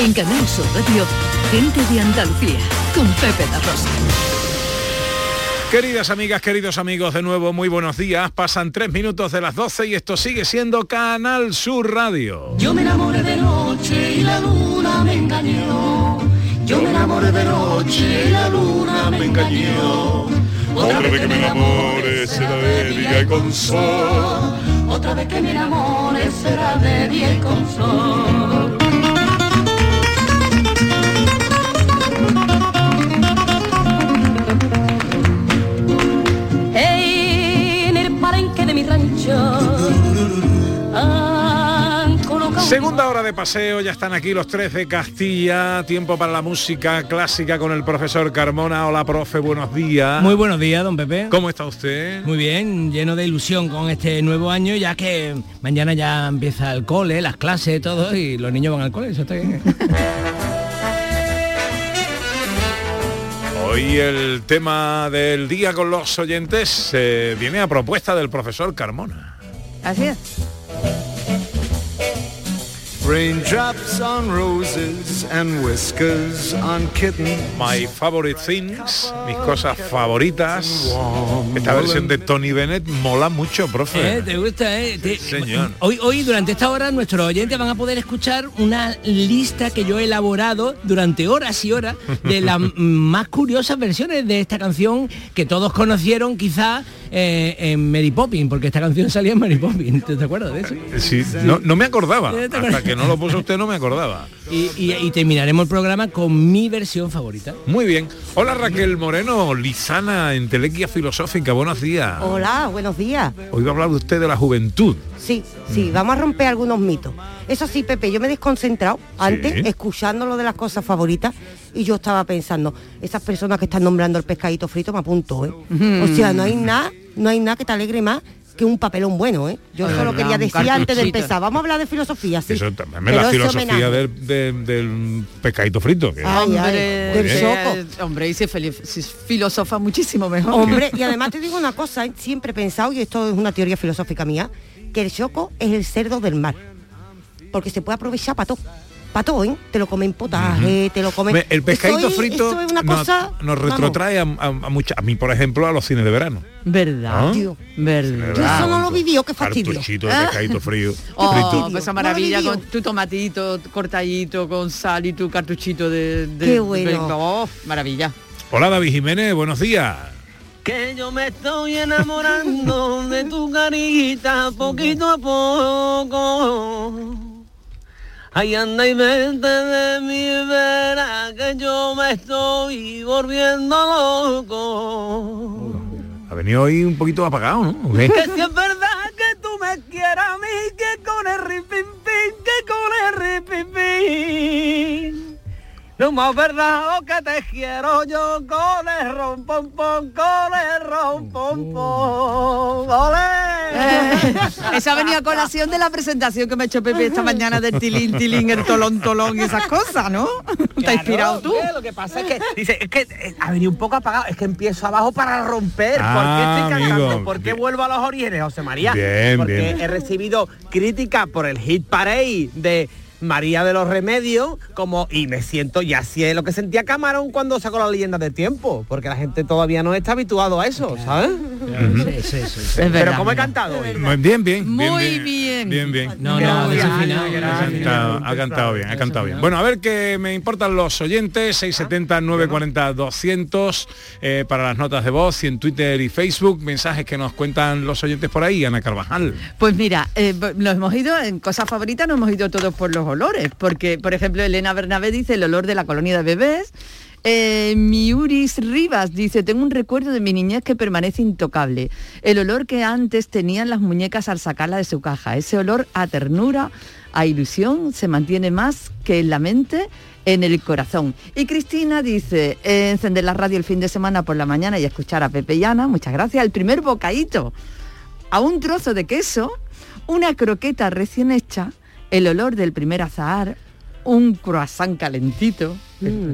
En Canal Sur Radio, gente de Andalucía, con Pepe La Rosa. Queridas amigas, queridos amigos, de nuevo muy buenos días. Pasan tres minutos de las 12 y esto sigue siendo Canal Sur Radio. Yo me enamoré de noche y la luna me engañó. Yo me enamoré de noche y la luna me engañó. Otra vez que me enamore será de día y con sol. Otra vez que me enamore será de día y con sol. Mi rancho Segunda hora de paseo, ya están aquí los tres de Castilla. Tiempo para la música clásica con el profesor Carmona. Hola, profe, buenos días. Muy buenos días, don Pepe. ¿Cómo está usted? Muy bien, lleno de ilusión con este nuevo año, ya que mañana ya empieza el cole, las clases, todo, y los niños van al cole, eso está bien. Hoy el tema del día con los oyentes eh, viene a propuesta del profesor Carmona. Así es. Raindrops on roses and whiskers on kittens. My favorite things, mis cosas favoritas. Esta versión de Tony Bennett mola mucho, profe. ¿Eh? ¿Te gusta, eh? Te- señor. Hoy, hoy, durante esta hora, nuestros oyentes van a poder escuchar una lista que yo he elaborado durante horas y horas de las más curiosas versiones de esta canción que todos conocieron quizá eh, en Mary Poppins, porque esta canción salía en Mary Poppins. ¿Te, te acuerdas de eso? Sí, no, no me acordaba. No lo puso usted no me acordaba. Y, y- y terminaremos el programa con mi versión favorita. Muy bien. Hola Raquel Moreno, Lizana en Telequia Filosófica. Buenos días. Hola, buenos días. Hoy va a hablar usted de la juventud. Sí, sí, vamos a romper algunos mitos. Eso sí, Pepe, yo me he desconcentrado antes, escuchando lo de las cosas favoritas, y yo estaba pensando, esas personas que están nombrando el pescadito frito me apuntó, ¿eh? O sea, no hay nada, no hay nada que te alegre más que un papelón bueno, ¿eh? Yo Es eso lo verdad, quería decir antes de empezar. Vamos a hablar de filosofía, sí. Eso también Pero la filosofía del, de- del pescadito frito. que- Ay, ay, del bien. choco. Hombre, y se filosofa muchísimo mejor. Hombre, y además te digo una cosa, ¿eh? siempre he pensado, y esto es una teoría filosófica mía, que el choco es el cerdo del mar. Porque se puede aprovechar para todo. Para todo, ¿eh? Te lo comen potaje, te lo comen... El pescadito Eso es- frito eso es una nos, cosa... nos retrotrae a, a, a mucha- a mí, por ejemplo, a los cines de verano. ¿Verdad? ¿Ah? Tío. ¿Verdad? Yo eso no lo vivió, qué fastidio. Cartuchito de pescadito frío. Oh, frito. pues esa maravilla con tu tomatito cortadito con sal y tu cartuchito de, de- Qué de- bueno. oh, maravilla. Hola David Jiménez, buenos días. Que yo me estoy enamorando de tu carita poquito a poco. Ay, anda y vete de mi vera, que yo me estoy volviendo loco. Ha venido hoy un poquito apagado, ¿no? Que si es verdad que tú me quieras a mí, que con el ripipín, que con el ripipín. No más verdad lo que te quiero yo con el rompompón, con el rompompón. ¡Ole! Esa venía a colación de la presentación que me ha hecho Pepe esta mañana del tilín, tilín, el tolón, tolón y esas cosas, ¿no? ¿Te has inspirado tú? Claro, Lo que pasa es que, dice, es que eh, ha venido un poco apagado, es que empiezo abajo para romper. Ah, ¿Por qué estoy cantando? amigo. ¿Por qué Bien. vuelvo a los orígenes, José María? Bien, Porque bien. he recibido críticas por el hit parade de María de los Remedios, como, y me siento, y así es lo que sentía Camarón cuando sacó la leyenda del tiempo, porque la gente todavía no está habituado a eso, ¿sabes? Pero ¿cómo he cantado hoy? Bien, bien. Muy bien. Bien, bien. No, no, desafinado. Ha cantado, ha cantado bien, ha cantado bien. Bueno, a ver qué me importan los oyentes, 670 940 200 eh, para las notas de voz y en Twitter y Facebook, mensajes que nos cuentan los oyentes por ahí, Ana Carvajal. Pues mira, eh, nos hemos ido en cosas favoritas, nos hemos ido todos por los olores, porque por ejemplo Elena Bernabé dice el olor de la colonia de bebés. Eh, Miuris Rivas dice, tengo un recuerdo de mi niñez que permanece intocable. El olor que antes tenían las muñecas al sacarla de su caja. Ese olor a ternura, a ilusión, se mantiene más que en la mente, en el corazón. Y Cristina dice, eh, encender la radio el fin de semana por la mañana y escuchar a Pepe y Ana, muchas gracias. El primer bocadito a un trozo de queso, una croqueta recién hecha, el olor del primer azahar, un croissant calentito.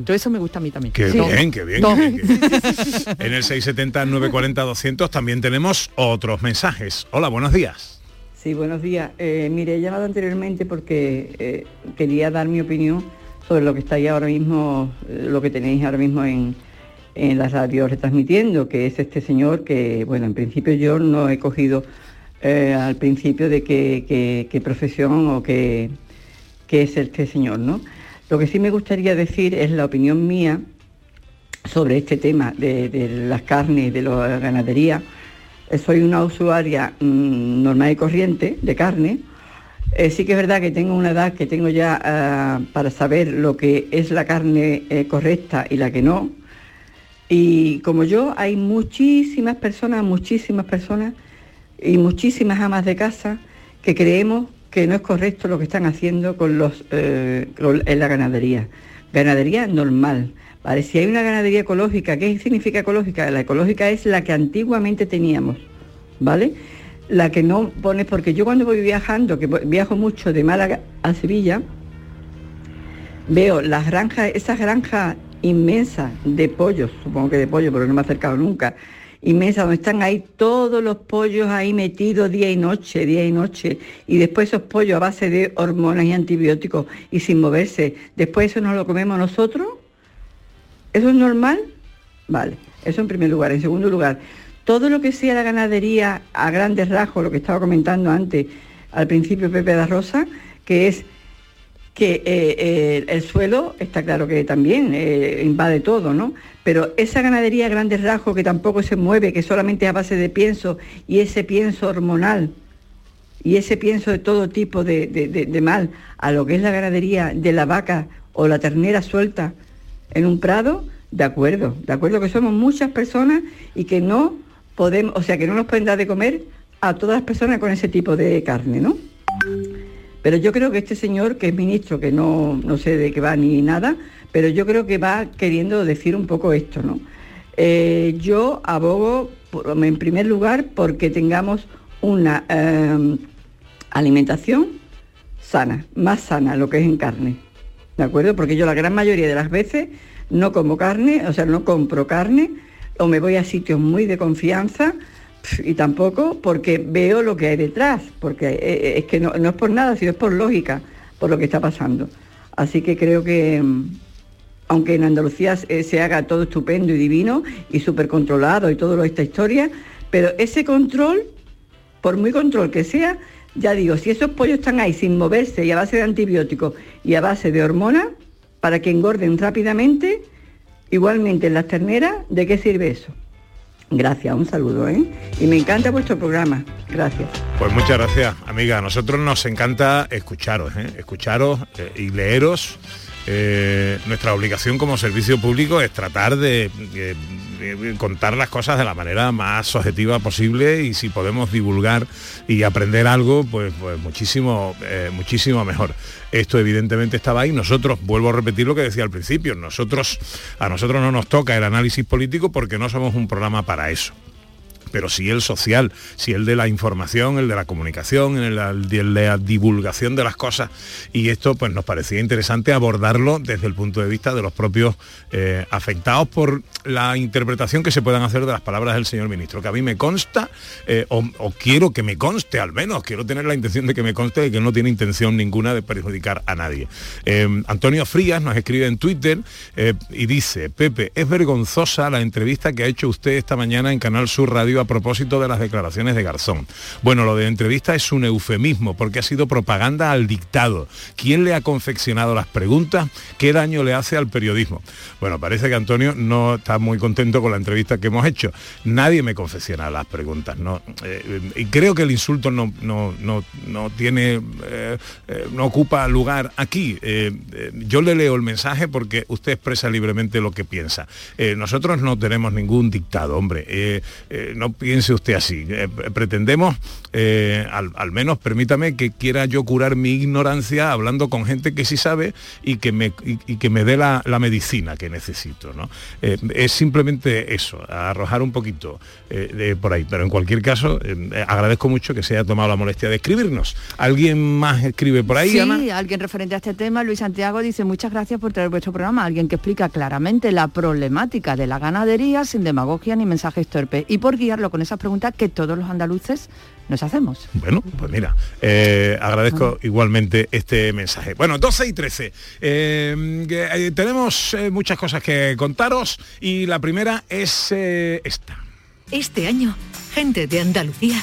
Todo eso me gusta a mí también. Qué Sí. bien, qué bien. Qué bien, En el 670 940 200 también tenemos otros mensajes. Hola, buenos días. Sí, buenos días. Eh, mire, he llamado anteriormente porque eh, quería dar mi opinión sobre lo que estáis ahora mismo, eh, lo que tenéis ahora mismo en, en la radio retransmitiendo, que es este señor que, bueno, en principio yo no he cogido eh, al principio de qué, profesión o qué, es este señor, ¿no? Lo que sí me gustaría decir es la opinión mía sobre este tema de, las carnes, de la ganadería. Eh, Soy una usuaria mm, normal y corriente de carne. Eh, sí que es verdad que tengo una edad que tengo ya ah, para saber lo que es la carne correcta y la que no. Y como yo, hay muchísimas personas, muchísimas personas y muchísimas amas de casa que creemos que no es correcto lo que están haciendo con los eh, en la ganadería. Ganadería normal. ¿vale? Si hay una ganadería ecológica, ¿qué significa ecológica? La ecológica es la que antiguamente teníamos, ¿vale? La que no pone, porque yo cuando voy viajando, que viajo mucho de Málaga a Sevilla, veo las granjas, esas granjas inmensas de pollos, supongo que de pollo, pero no me he acercado nunca, inmensas, donde están ahí todos los pollos ahí metidos día y noche, día y noche, y después esos pollos a base de hormonas y antibióticos y sin moverse, después eso nos lo comemos nosotros, ¿eso es normal? Vale, eso en primer lugar. En segundo lugar, todo lo que sea la ganadería a grandes rasgos, lo que estaba comentando antes, al principio Pepe da Rosa, que es que eh, eh, el suelo está claro que también eh, invade todo, ¿no? Pero esa ganadería a grandes rasgos que tampoco se mueve, que solamente es a base de pienso y ese pienso hormonal y ese pienso de todo tipo de, de- de- de mal a lo que es la ganadería de la vaca o la ternera suelta en un prado, de acuerdo, de acuerdo que somos muchas personas y que no podemos, o sea, que no nos pueden dar de comer a todas las personas con ese tipo de carne, ¿no? Pero yo creo que este señor, que es ministro, que no, no sé de qué va ni nada, pero yo creo que va queriendo decir un poco esto, ¿no? Eh, yo abogo, en primer lugar, porque tengamos una eh, alimentación sana, más sana, lo que es en carne, ¿de acuerdo? Porque yo la gran mayoría de las veces no como carne, o sea, no compro carne, o me voy a sitios muy de confianza, y tampoco porque veo lo que hay detrás, porque eh, eh, es que no, no es por nada, sino es por lógica, por lo que está pasando. Así que creo que, mm, aunque en Andalucía eh, se haga todo estupendo y divino y súper controlado y todo lo de esta historia, pero ese control, por muy control que sea, ya digo, si esos pollos están ahí sin moverse y a base de antibióticos y a base de hormonas, para que engorden rápidamente, igualmente en las terneras, ¿de qué sirve eso? Gracias, un saludo, ¿eh? Y me encanta vuestro programa. Gracias. Pues muchas gracias, amiga. A nosotros nos encanta escucharos, ¿eh? escucharos eh, y leeros. Eh, nuestra obligación como servicio público es tratar de, contar las cosas de la manera más objetiva posible y si podemos divulgar y aprender algo, pues, pues muchísimo, eh, muchísimo mejor. Esto evidentemente estaba ahí. Nosotros, vuelvo a repetir lo que decía al principio, nosotros, a nosotros no nos toca el análisis político porque no somos un programa para eso pero sí el social, sí el de la información, el de la comunicación, el de la divulgación de las cosas. Y esto pues nos parecía interesante abordarlo desde el punto de vista de los propios eh, afectados por la interpretación que se puedan hacer de las palabras del señor ministro, que a mí me consta, eh, o, quiero que me conste al menos, quiero tener la intención de que me conste de que no tiene intención ninguna de perjudicar a nadie. Eh, Antonio Frías nos escribe en Twitter y dice, Pepe, es vergonzosa la entrevista que ha hecho usted esta mañana en Canal Sur Radio propósito de las declaraciones de Garzón. Bueno, lo de entrevista es un eufemismo porque ha sido propaganda al dictado. ¿Quién le ha confeccionado las preguntas? ¿Qué daño le hace al periodismo? Bueno, parece que Antonio no está muy contento con la entrevista que hemos hecho. Nadie me confecciona las preguntas, ¿no? Eh, y creo que el insulto no, no, no, no tiene, eh, eh, no ocupa lugar aquí. Yo le leo el mensaje porque usted expresa libremente lo que piensa. Nosotros no tenemos ningún dictado, hombre. Eh, no piense usted así. Eh, pretendemos, eh, al, al menos permítame que quiera yo curar mi ignorancia hablando con gente que sí sabe y que me, y, y que me dé la, la medicina que necesito. ¿no? Eh, es simplemente eso, arrojar un poquito de por ahí. Pero en cualquier caso, eh, agradezco mucho que se haya tomado la molestia de escribirnos. ¿Alguien más escribe por ahí, sí, Ana? alguien referente a este tema, Luis Santiago dice muchas gracias por traer vuestro programa, alguien que explica claramente la problemática de la ganadería sin demagogia ni mensajes torpes y por guiar asociarlo con esas preguntas que todos los andaluces nos hacemos. Bueno, pues mira, eh, agradezco igualmente este mensaje. Bueno, 12 y 13. Eh, eh, tenemos eh, muchas cosas que contaros y la primera es eh, esta. Este año, gente de Andalucía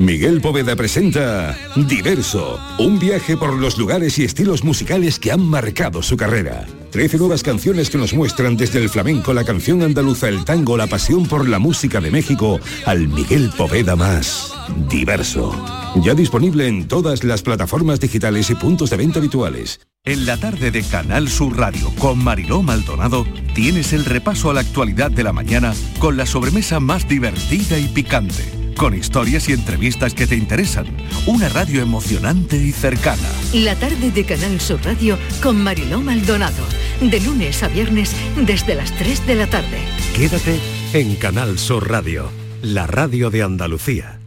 Miguel Poveda presenta Diverso, un viaje por los lugares y estilos musicales que han marcado su carrera. Trece nuevas canciones que nos muestran desde el flamenco, la canción andaluza, el tango, la pasión por la música de México, al Miguel Poveda más. Diverso. Ya disponible en todas las plataformas digitales y puntos de venta habituales. En la tarde de Canal Sur Radio con Mariló Maldonado tienes el repaso a la actualidad de la mañana con la sobremesa más divertida y picante, con historias y entrevistas que te interesan, una radio emocionante y cercana. La tarde de Canal Sur Radio con Mariló Maldonado. De lunes a viernes desde las 3 de la tarde. Quédate en Canal Sur Radio, la radio de Andalucía.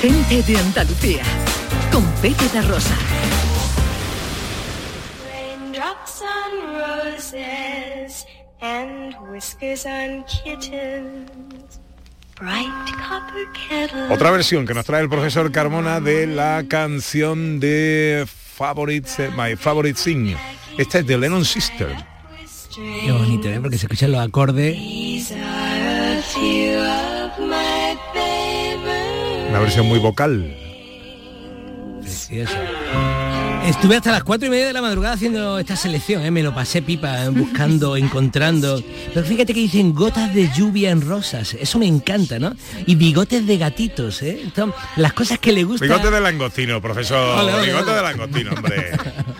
Gente de Andalucía. Con Pepe da Rosa. Raindrops on roses and whiskers on kittens. Bright copper kettles. Otra versión que nos trae el profesor Carmona de la canción de Favorite, My Favorite Thing. Esta es de Lennon Sister. Qué bonito, ¿eh? porque se escuchan los acordes. Una versión muy vocal. Preciosa. Estuve hasta las cuatro y media de la madrugada haciendo esta selección, ¿eh? me lo pasé pipa, ¿eh? buscando, encontrando. Pero fíjate que dicen gotas de lluvia en rosas, eso me encanta, ¿no? Y bigotes de gatitos, ¿eh? Las cosas que le gustan. Bigote de langostino, profesor. Ole, ole, Bigote ole. de langostino, hombre.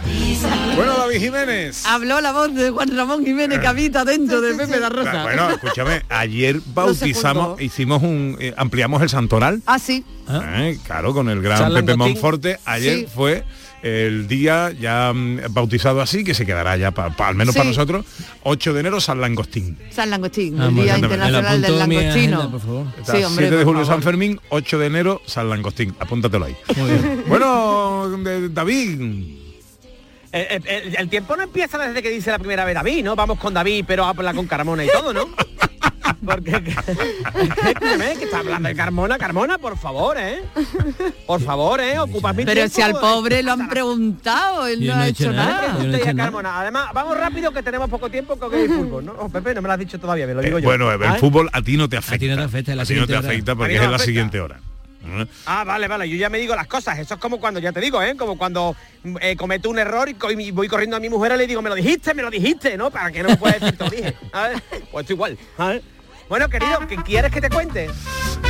bueno, David Jiménez. Habló la voz de Juan Ramón Jiménez que habita dentro de Pepe da Rosa. Bueno, escúchame, ayer bautizamos, hicimos un, eh, ampliamos el santoral. Ah, sí. Eh, claro, con el gran Pepe. Monforte. Ayer Sí. fue el día ya mm, bautizado así, que se quedará ya, pa- pa- al menos Sí. para nosotros, 8 de enero San Langostín. San Langostín, Ah, el muy Día bien. Internacional del Langostino. agenda, por favor. Está Sí, hombre, 7 de julio favor. San Fermín, 8 de enero San Langostín. Apúntatelo ahí. Bueno, de- David. El, el- el- el tiempo no empieza desde que dice la primera vez David, ¿no? Vamos con David, pero habla con Carmona y todo, ¿no? Porque escúchame, que está hablando de Carmona, Carmona, por favor, ¿eh? Por favor, ¿eh? Ocupa mi Pero tiempo, si al eh. pobre lo han preguntado, él no, ha hecho nada. A Carmona. Además, vamos rápido que tenemos poco tiempo con el fútbol, ¿no? Oh, Pepe, no me lo has dicho todavía, me lo digo Eh, yo. bueno, el ¿Ah? fútbol a ti no te afecta. ti no te afecta, A ti no te afecta A porque es no en me la afecta. siguiente hora. Ah, vale, vale, yo ya me digo las cosas. Eso es como cuando, ya te digo, ¿eh? Como cuando eh, cometo un error y, co- y voy corriendo a mi mujer y le digo, me lo dijiste, me lo dijiste, ¿no? Para que no me pueda decir, te lo dije. A ver, pues esto igual. a ver. Bueno, querido, ¿qué quieres que te cuente?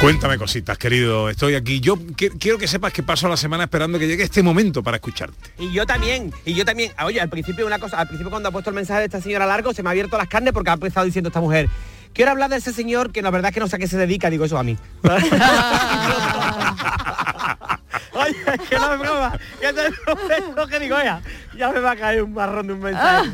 Cuéntame cositas, querido. Estoy aquí. Yo qui- quiero que sepas que paso la semana esperando que llegue este momento para escucharte. Y yo también, y yo también. Oye, al principio una cosa, al principio cuando ha puesto el mensaje de esta señora largo, se me ha abierto las carnes porque ha empezado diciendo esta mujer. Quiero hablar de ese señor que la verdad es que no sé a qué se dedica, digo eso a mí. Oye, es que no es broma. Que te lo lo que digo, ya, ya me va a caer un marrón de un mensaje.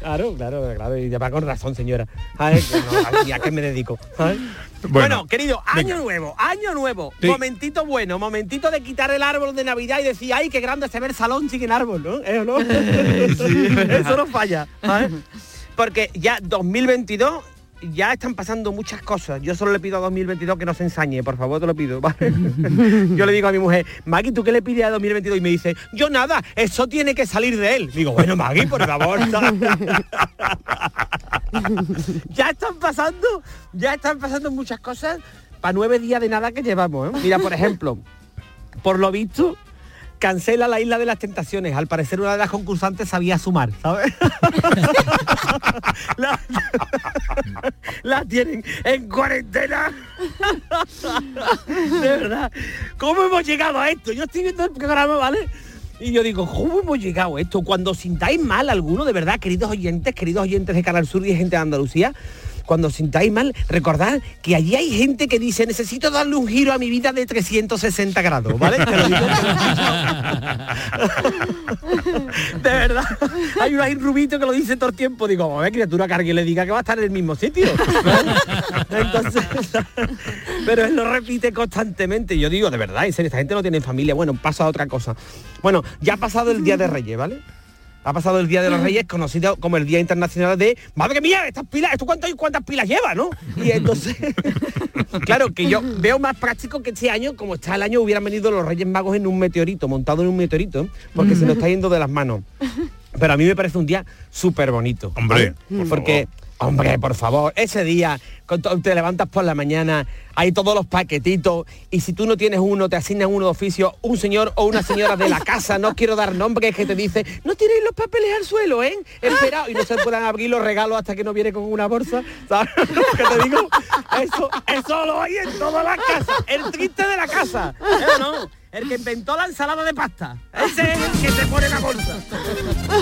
Claro, claro, claro. Y ya va con razón, señora. Ay, que no, ¿Y a qué me dedico? Ay. Bueno, Bueno, querido, año venga. nuevo, año nuevo. Sí. Momentito bueno, momentito de quitar el árbol de Navidad y decir, ay, qué grande se ve el salón sin el árbol, ¿no? ¿Eh? Eso no falla. ¿sabes? Porque ya 2022 ya están pasando muchas cosas. Yo solo le pido a 2022 que no se ensañe, por favor, te lo pido. ¿vale? yo le digo a mi mujer, Maggie, ¿tú qué le pides a 2022? Y me dice, yo nada, eso tiene que salir de él. Digo, bueno, Maggie, por favor. ya están pasando, ya están pasando muchas cosas para nueve días de nada que llevamos. ¿eh? Mira, por ejemplo, por lo visto, cancela la isla de las tentaciones. Al parecer una de las concursantes sabía sumar, ¿sabes? la, tienen en cuarentena. de verdad. ¿Cómo hemos llegado a esto? Yo estoy viendo el programa, ¿vale? Y yo digo, ¿cómo hemos llegado a esto? Cuando sintáis mal alguno, de verdad, queridos oyentes, queridos oyentes de Canal Sur y gente de Andalucía, cuando sintáis mal, recordad que allí hay gente que dice, necesito darle un giro a mi vida de 360 grados, ¿vale? Te lo digo. de verdad. Hay un rubito que lo dice todo el tiempo. Digo, a ver, criatura, que alguien le diga que va a estar en el mismo sitio. Entonces, pero él lo repite constantemente. Yo digo, de verdad, en serio, esta gente no tiene familia. Bueno, pasa a otra cosa. Bueno, ya ha pasado el Día de Reyes, ¿vale? Ha pasado el Día de los Reyes, conocido como el Día Internacional de Madre mía, estas pilas, ¿esto cuánto, cuántas pilas lleva, no? Y entonces, claro, que yo veo más práctico que este año, como está el año, hubieran venido los Reyes Magos en un meteorito, montado en un meteorito, porque se nos está yendo de las manos. Pero a mí me parece un día súper bonito. Hombre, ¿vale? por porque, hombre, por favor, ese día, cuando te levantas por la mañana, hay todos los paquetitos, y si tú no tienes uno, te asignan uno de oficio, un señor o una señora de la casa, no quiero dar nombres, que te dice, no tiréis los papeles al suelo, ¿eh? Espera, y no se puedan abrir los regalos hasta que no viene con una bolsa, ¿sabes? lo que te digo? Eso, eso lo hay en todas las casas, el triste de la casa, ¿eh no? El que inventó la ensalada de pasta. Ese es el que te pone la bolsa.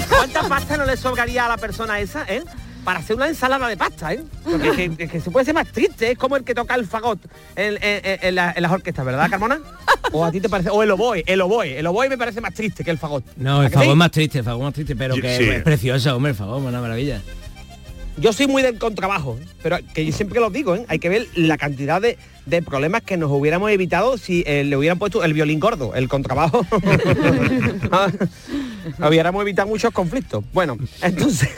¿Cuánta pasta no le sobraría a la persona esa, eh? Para hacer una ensalada de pasta, ¿eh? Porque es que, es que se puede ser más triste, es como el que toca el fagot en, en- en- en la- en las orquestas, ¿verdad, Carmona? O a ti te parece, o el oboe, el oboe, el oboe me parece más triste que el fagot. No, ¿A el favor sí? más triste, el favor más triste, pero que sí. es precioso, hombre, el favor, una maravilla. Yo soy muy del contrabajo, ¿eh? pero que yo siempre lo digo, ¿eh? hay que ver la cantidad de, de problemas que nos hubiéramos evitado si eh, le hubieran puesto el violín gordo, el contrabajo. Hubiéramos evitado muchos conflictos. Bueno, entonces,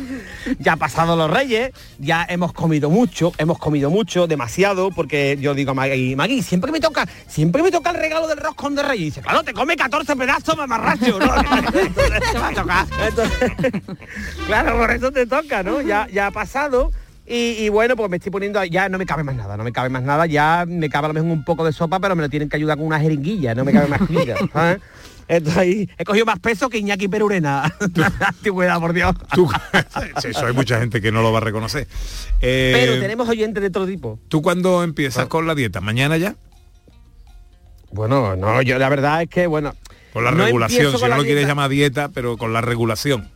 ya ha pasado los reyes, ya hemos comido mucho, hemos comido mucho, demasiado, porque yo digo a Maggie, Maggie, siempre me toca, siempre me toca el regalo del roscón de reyes. Y dice, claro, te come 14 pedazos, mamarracho, ¿no? Entonces, te va a tocar. Entonces, claro, por eso te toca, ¿no? Ya, ya ha pasado. Y, y bueno, pues me estoy poniendo, ya no me cabe más nada, no me cabe más nada, ya me cabe a lo mejor un poco de sopa, pero me lo tienen que ayudar con una jeringuilla, no me cabe más comida. Ahí he cogido más peso que Iñaki Perurena. Antigüedad, por Dios. Eso hay mucha gente que no lo va a reconocer. Eh, Pero tenemos oyentes de todo tipo. ¿Tú cuándo empiezas con la dieta? ¿Mañana ya? Bueno, no, yo la verdad es que, bueno... Con la no regulación, si no lo quieres llamar dieta, pero con la regulación.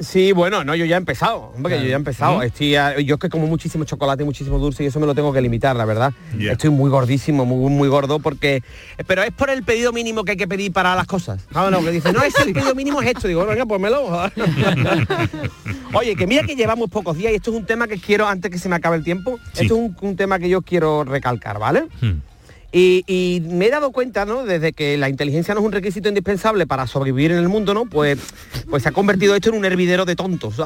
Sí, bueno, no, yo ya he empezado, hombre, que yo ya he empezado. Estoy, a- yo es que como muchísimo chocolate y muchísimo dulce y eso me lo tengo que limitar, la verdad. Estoy muy gordísimo, muy, muy gordo porque... Pero es por el pedido mínimo que hay que pedir para las cosas. Ah, no, que dice, no, es el pedido mínimo es esto. Digo, venga, pónmelo. Oye, que mira que llevamos pocos días y esto es un tema que quiero, antes que se me acabe el tiempo, esto es un, un tema que yo quiero recalcar, ¿vale? Y, me he dado cuenta, ¿no? Desde que la inteligencia no es un requisito indispensable para sobrevivir en el mundo, ¿no? Pues, pues se ha convertido esto en un hervidero de tontos.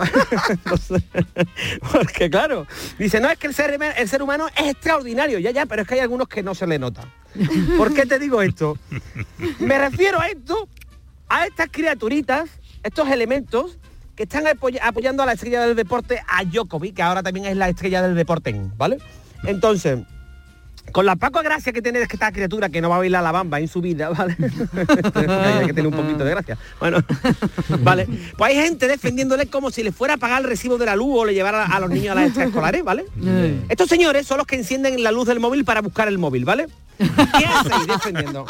porque claro, dice, no, es que el ser, el ser humano es extraordinario, ya, ya, pero es que hay algunos que no se le nota. ¿Por qué te digo esto? Me refiero a esto, a estas criaturitas, estos elementos que están apoy- apoyando a la estrella del deporte, a Djokovic, que ahora también es la estrella del deporte, ¿vale? Entonces, con la Paco gracia que tiene esta criatura que no va a bailar la bamba en su vida, ¿vale? hay que tener un poquito de gracia. Bueno, vale. Pues hay gente defendiéndole como si le fuera a pagar el recibo de la luz o le llevara a los niños a las extraescolares, ¿vale? Estos señores son los que encienden la luz del móvil para buscar el móvil, ¿vale? ¿Qué hacéis defendiendo?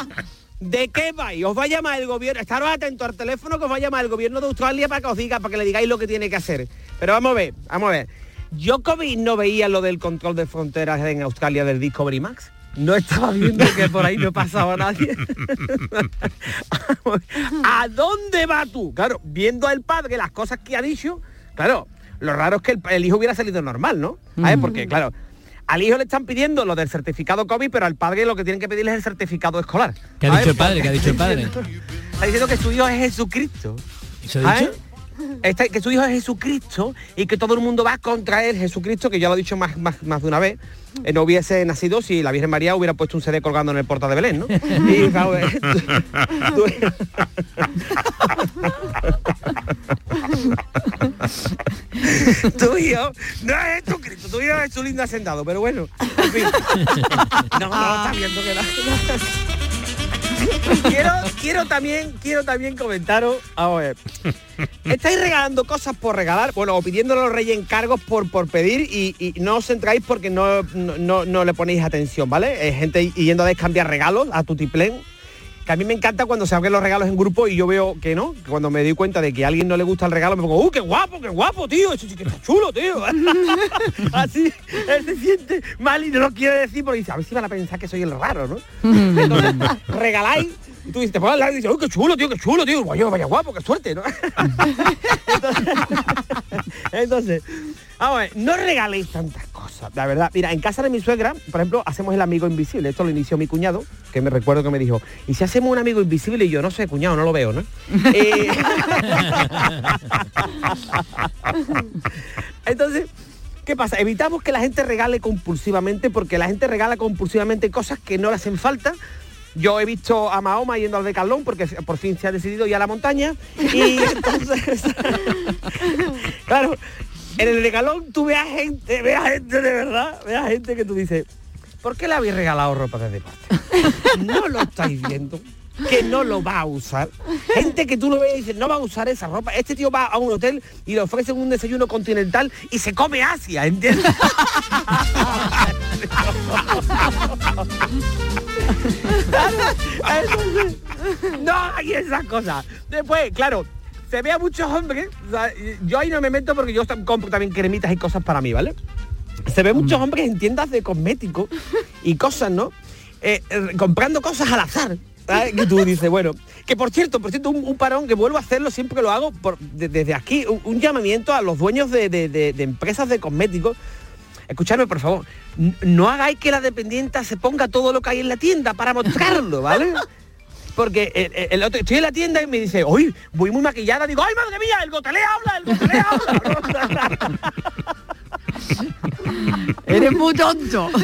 ¿De qué vais? Os va a llamar el gobierno, estaros atentos al teléfono que os va a llamar el gobierno de Australia para que os diga, para que le digáis lo que tiene que hacer. Pero vamos a ver, vamos a ver. Djokovic no veía lo del control de fronteras en Australia del Discovery Max. No estaba viendo que por ahí no pasaba nadie. ¿A dónde va tú? Claro, viendo al padre las cosas que ha dicho, claro, lo raro es que el, el hijo hubiera salido normal, ¿no? ¿Sabes? Porque, claro, al hijo le están pidiendo lo del certificado COVID, pero al padre lo que tienen que pedirle es el certificado escolar. ¿Qué ha dicho el padre? ¿Qué ha dicho el padre? Está diciendo que su hijo es Jesucristo. ¿Eso ha dicho? Está- que su hijo es Jesucristo y que todo el mundo va contra él, Jesucristo, que ya lo he dicho más, más, más de una vez, eh, no hubiese nacido si la Virgen María hubiera puesto un CD colgando en el porta de Belén, ¿no? Y, claro, eh, tú- tú- tu hijo no es Jesucristo, tu hijo es su lindo hacendado, pero bueno, en fin. No, no, está viendo que la... quiero, quiero también, quiero también comentaros, estáis regalando cosas por regalar, bueno, o pidiéndole a los reyes encargos por, por pedir y, no os centráis porque no, no, no- le ponéis atención, ¿vale? Eh, gente yendo a descambiar regalos a tutiplén. Que a mí me encanta cuando se abren los regalos en grupo y yo veo que no, que cuando me doy cuenta de que a alguien no le gusta el regalo me pongo, ¡uh, qué guapo, qué guapo, tío! Eso sí que está chulo, tío. Así, él se siente mal y no lo quiere decir porque dice, a ver si van a pensar que soy el raro, ¿no? Entonces, regaláis y tú dices, te pones al lado y dices, ¡uy, qué chulo, tío, qué chulo, tío! Vaya, vaya guapo, qué suerte, ¿no? entonces, entonces, vamos a ver, no regaléis tantas cosas, la verdad. Mira, en casa de mi suegra, por ejemplo, hacemos el amigo invisible. Esto lo inició mi cuñado, que me recuerdo que me dijo, ¿y si hacemos un amigo invisible? Y yo, no sé, cuñado, no lo veo, ¿no? Eh, Entonces, ¿qué pasa? Evitamos que la gente regale compulsivamente porque la gente regala compulsivamente cosas que no le hacen falta. Yo he visto a Mahoma yendo al Decathlon porque por fin se ha decidido ir a la montaña y entonces claro, en el Decathlon tú ves a gente, ves a gente de verdad, ves a gente que tú dices, ¿por qué le habéis regalado ropa de deporte? No lo estáis viendo que no lo va a usar. Gente que tú lo ves y dices, no va a usar esa ropa. Este tío va a un hotel y le ofrecen un desayuno continental y se come Asia, ¿entiendes? No hay esas cosas. Después, claro, se ve a muchos hombres, o sea, yo ahí no me meto porque yo compro también cremitas y cosas para mí, ¿vale? Se ve muchos hombres en tiendas de cosméticos y cosas, ¿no? Eh, eh, comprando cosas al azar. ¿Sabes? Que tú dices, bueno, que por cierto, por cierto, un, parón que vuelvo a hacerlo siempre que lo hago por- de- desde aquí, un, llamamiento a los dueños de, de- de- empresas de cosméticos. Escuchadme, por favor, no hagáis que la dependienta se ponga todo lo que hay en la tienda para mostrarlo, ¿vale? Porque el, otro, estoy en la tienda y me dice, uy, voy muy maquillada, digo, ay madre mía, el gotelé habla, el gotelé habla. Eres muy tonto.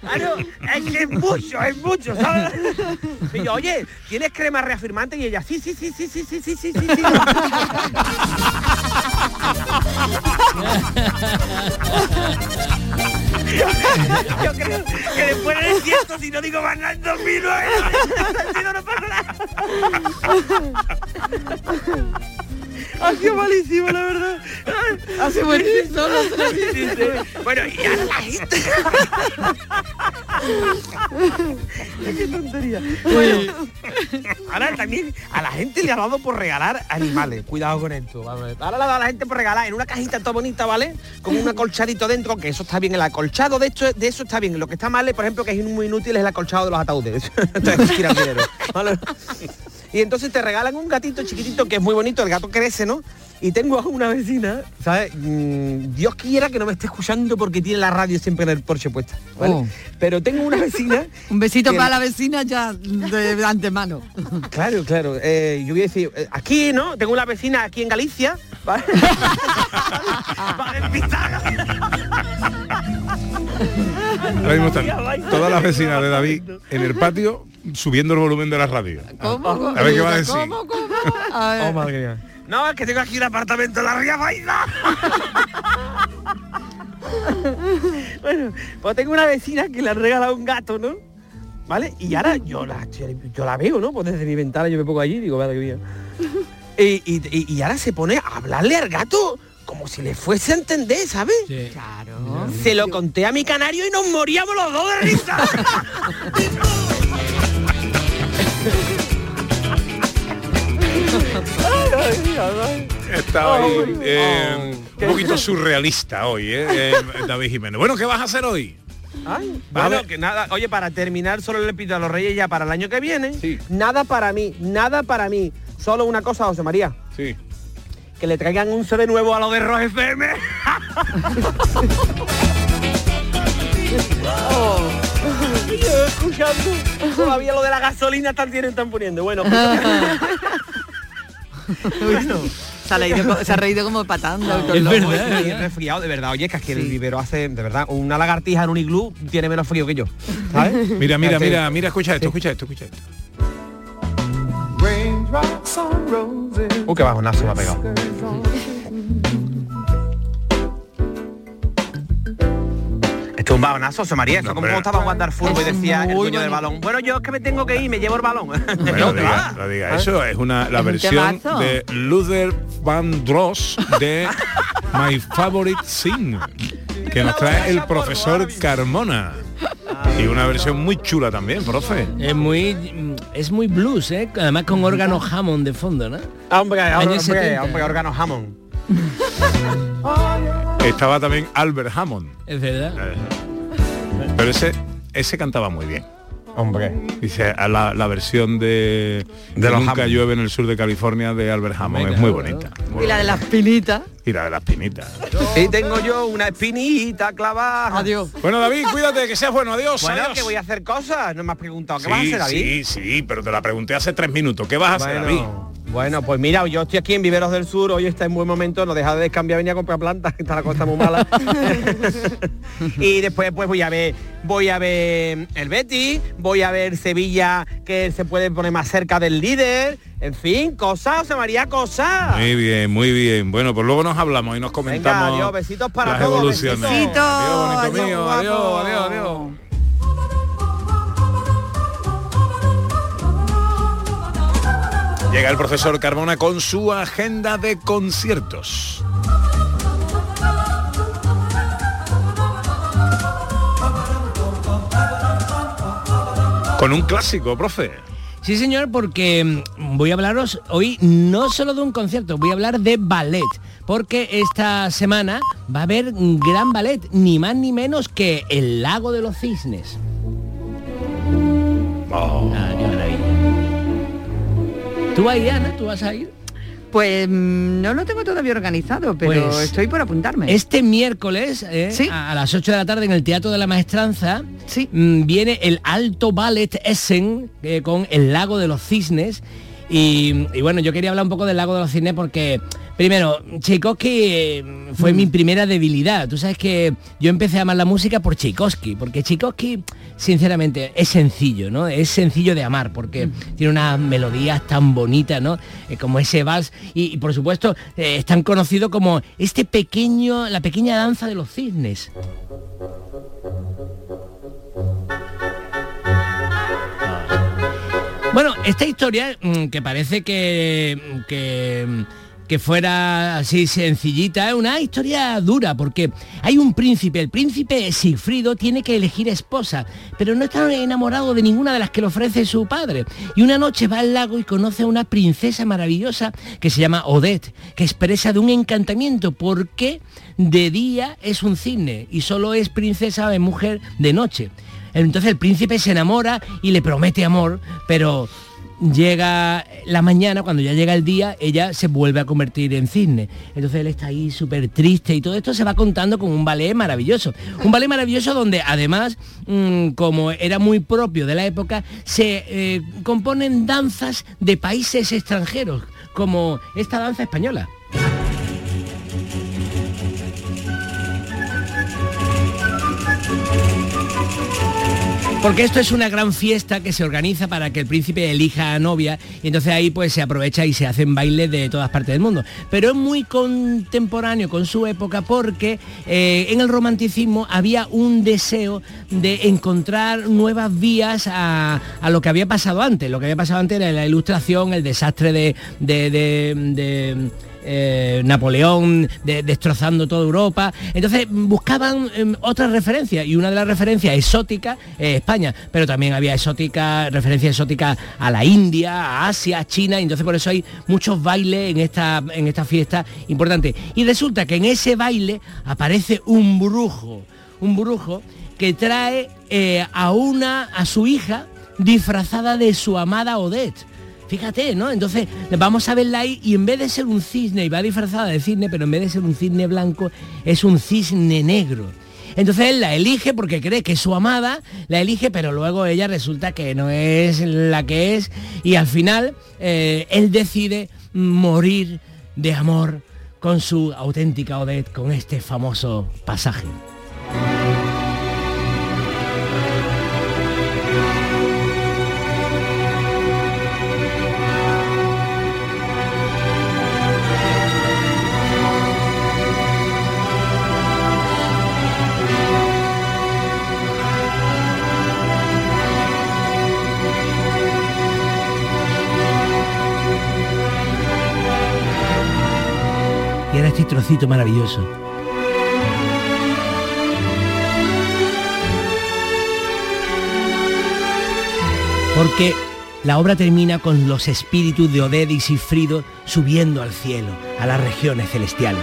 Claro, es que es mucho, es mucho, ¿sabes? Y yo, oye, ¿tienes crema reafirmante? Y ella, sí, sí, sí, sí, sí, sí, sí, sí, sí, sí. Yo creo que después del desierto, si no digo más nada en 2009, si no, no pasa nada. Ha sido malísimo, la verdad. Hace buenísimo, solo se lo Sí, sí, sí. Bueno, y ahora la gente. Qué tontería. Bueno, ahora también a la gente le ha dado por regalar animales. Cuidado con esto. a ver. Ahora le ha dado a la gente por regalar en una cajita toda bonita, ¿vale? Con un acolchadito dentro, que eso está bien. El acolchado de hecho de eso está bien. Lo que está mal, por ejemplo, que es muy inútil es el acolchado de los ataúdes. Entonces, ¿vale? Y entonces te regalan un gatito chiquitito que es muy bonito, el gato crece, ¿no? Y tengo a una vecina, ¿sabes? Mm, Dios quiera que no me esté escuchando porque tiene la radio siempre en el Porsche puesta, ¿vale? Oh. Pero tengo una vecina... Un besito para la vecina ya de, de antemano. Claro, claro. eh, yo voy a decir, eh, aquí, ¿no? Tengo una vecina aquí en Galicia. ¿vale? Para despistar. Ahora mismo están todas las vecinas de David en el patio subiendo el volumen de la radio. ¿Cómo? A ver qué va a decir. ¿Cómo? ¿Cómo? A ver. Oh, madre mía. No, es que tengo aquí un apartamento en la Ría Baida. bueno, pues tengo una vecina que le han regalado un gato, ¿no? ¿Vale? Y ahora yo la, yo la veo, ¿no? Pues desde mi ventana yo me pongo allí y digo, madre mía. Y, y- y- y ahora se pone a hablarle al gato como si le fuese a entender, ¿sabes? Claro. Se lo conté a mi canario y nos moríamos los dos de risa. Está hoy eh, un poquito surrealista hoy, ¿eh? Eh, David Jiménez. Bueno, ¿qué vas a hacer hoy? Ay, bueno, que nada, oye, para terminar, solo le pido a los reyes ya para el año que viene. Nada para mí, nada para mí. Solo una cosa, José María. Sí. Que le traigan un CD nuevo a lo de Rock FM. Oh. Yo escuchando. Todavía lo de la gasolina están, tienen, están poniendo. Bueno, pues- bueno. Se ha, reído, co- se ha reído como patando. con Es verdad, resfriado, de verdad. Oye, que es que el vivero hace, de verdad, una lagartija en un iglú tiene menos frío que yo. ¿Sabes? Mira, mira, Este- mira, mira, escucha esto, escucha esto, escucha esto. Uh, qué bajonazo me ha pegado. Esto Un balonazo, José María, que como estaba jugando al fútbol y decía el dueño del balón. Bueno, yo es que me tengo que ir, me llevo el balón. Bueno, diga, no diga eso, es una la versión de Luther Van Dross de My Favorite Thing que nos trae el profesor Carmona. Y una versión muy chula también, profe. Es muy es muy blues, ¿eh? Además con órgano Hammond de fondo, ¿no? Hombre, hombre, 70. hombre, órgano Hammond. Estaba también Albert Hammond. Es verdad. Eh, Pero ese ese cantaba muy bien. Hombre. Dice a la, la versión de, De los Nunca llueve en el sur de California de Albert Hammond. Es muy bonita. Y la de las pinitas. Y la de las pinitas. Y tengo yo una espinita clavada. Adiós. Bueno, David, cuídate, que seas bueno. Adiós. Bueno, adiós. que voy a hacer cosas. No me has preguntado. ¿Qué sí, vas a hacer, David? Sí, sí, pero te la pregunté hace tres minutos. ¿Qué vas a hacer, David? Bueno, pues mira, yo estoy aquí en Viveros del Sur, hoy está en buen momento, no deja de descambiar, venir a comprar plantas, que está la cosa muy mala. y después pues voy a ver, voy a ver el Betty, voy a ver Sevilla, que se puede poner más cerca del líder, en fin, cosas, José María, cosas. Muy bien, muy bien. Bueno, pues luego nos hablamos y nos comentamos adiós, besitos para las todos, evoluciones. besitos. Adiós, bonito Adiós, mío. guapo. Adiós, adiós, adiós. Llega el profesor Carmona con su agenda de conciertos. Con un clásico, profe. Sí, señor, porque mm, voy a hablaros hoy no solo de un concierto, voy a hablar de ballet, porque esta semana va a haber un gran ballet, ni más ni menos que El Lago de los Cisnes. Ah, qué maravilla. ¿Tú vas a ir, Ana? ¿Tú vas a ir? Pues mm, no lo tengo todavía organizado, pero Pues, estoy por apuntarme. Este miércoles, eh, Sí. a, las 8 de la tarde en el Teatro de la Maestranza, mm, viene el Alto Ballet Essen eh, con El Lago de los Cisnes. Y, y bueno, yo quería hablar un poco del Lago de los Cisnes porque, primero, Tchaikovsky eh, fue mi primera debilidad. Tú sabes que yo empecé a amar la música por Tchaikovsky, porque Tchaikovsky, sinceramente, es sencillo, ¿no? Es sencillo de amar, porque tiene unas melodías tan bonitas, ¿no? Eh, como ese vals. Y, y, por supuesto, eh, es tan conocido como este pequeño, la pequeña danza de los cisnes. Bueno, esta historia mm, que parece que, que, que fuera así sencillita, es una historia dura porque hay un príncipe, el príncipe Sigfrido tiene que elegir esposa, pero no está enamorado de ninguna de las que le ofrece su padre. Y una noche va al lago y conoce a una princesa maravillosa que se llama Odette, que expresa de un encantamiento porque de día es un cisne y solo es princesa de mujer de noche. Entonces el príncipe se enamora y le promete amor, pero llega la mañana, cuando ya llega el día, ella se vuelve a convertir en cisne. Entonces él está ahí súper triste y todo esto se va contando con un ballet maravilloso. Un ballet maravilloso donde además, mm, como era muy propio de la época, se eh, componen danzas de países extranjeros, como esta danza española. Porque esto es una gran fiesta que se organiza para que el príncipe elija a novia y entonces ahí pues se aprovecha y se hacen bailes de todas partes del mundo. Pero es muy contemporáneo con su época porque eh, en el romanticismo había un deseo de encontrar nuevas vías a, lo que había pasado antes. Lo que había pasado antes era la ilustración, el desastre de- de- de- de eh, Napoleón de- destrozando toda Europa. Entonces buscaban em, otras referencias y una de las referencias exóticas es España, pero también había exótica, referencia exótica a la India, a Asia, a China, y entonces por eso hay muchos bailes en esta, en esta fiesta importante. Y resulta que en ese baile aparece un brujo, un brujo que trae eh, a una, a su hija disfrazada de su amada Odette. Fíjate, ¿no? Entonces vamos a verla ahí y en vez de ser un cisne, y va disfrazada de cisne, pero en vez de ser un cisne blanco, es un cisne negro. Entonces él la elige porque cree que es su amada, la elige, pero luego ella resulta que no es la que es y al final eh, él decide morir de amor con su auténtica Odette, con este famoso pasaje. Este trocito maravilloso. Porque la obra termina con los espíritus de Oded y Sifrido subiendo al cielo, a las regiones celestiales.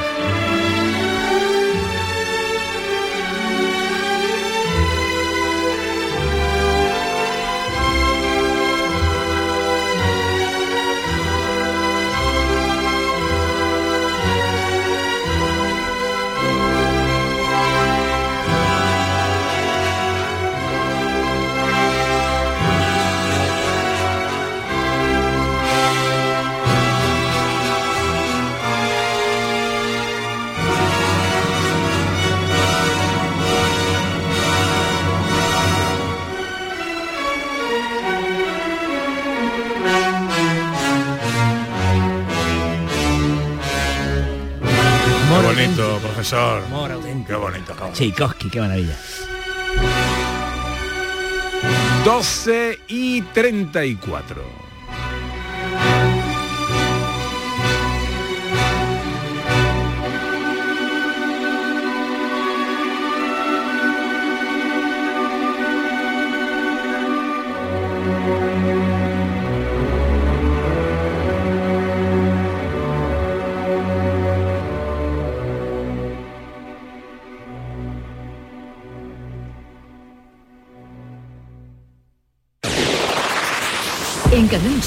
Qué bonito. qué bonito. Tchaikovsky, qué maravilla. 12 y 34.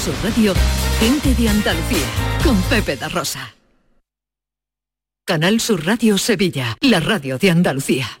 Sur Radio, gente de Andalucía, con Pepe da Rosa. Canal Sur Radio Sevilla, la radio de Andalucía.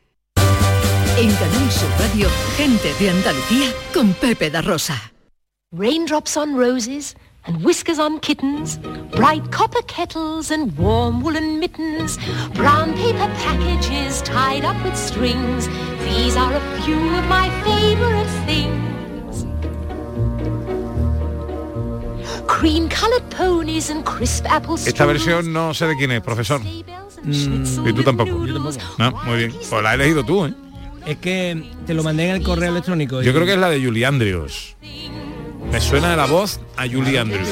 En Canal Sur Radio, gente de Andalucía con Pepe da Rosa. Raindrops on roses and whiskers on kittens, bright copper kettles and warm woolen mittens, brown paper packages tied up with strings. These are a few of my favorite things. Cream colored ponies and crisp apple Esta versión no sé de quién es, profesor. y tú tampoco. No, muy bien. Pues la he elegido tú, ¿eh? Es que te lo mandé en el correo electrónico. Yo creo que es la de Julie Andrews. Me suena la voz a Julie Andrews.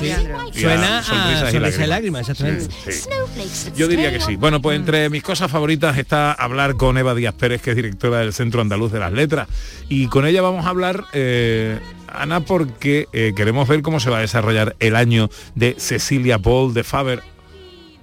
Suena a Sonrisas y Lágrimas. Lágrimas, exactamente. Sí, sí. Yo diría que sí. Bueno, pues entre mis cosas favoritas está hablar con Eva Díaz Pérez, que es directora del Centro Andaluz de las Letras. Y con ella vamos a hablar, eh, Ana, porque eh, queremos ver cómo se va a desarrollar el año de Cecilia Paul de Faber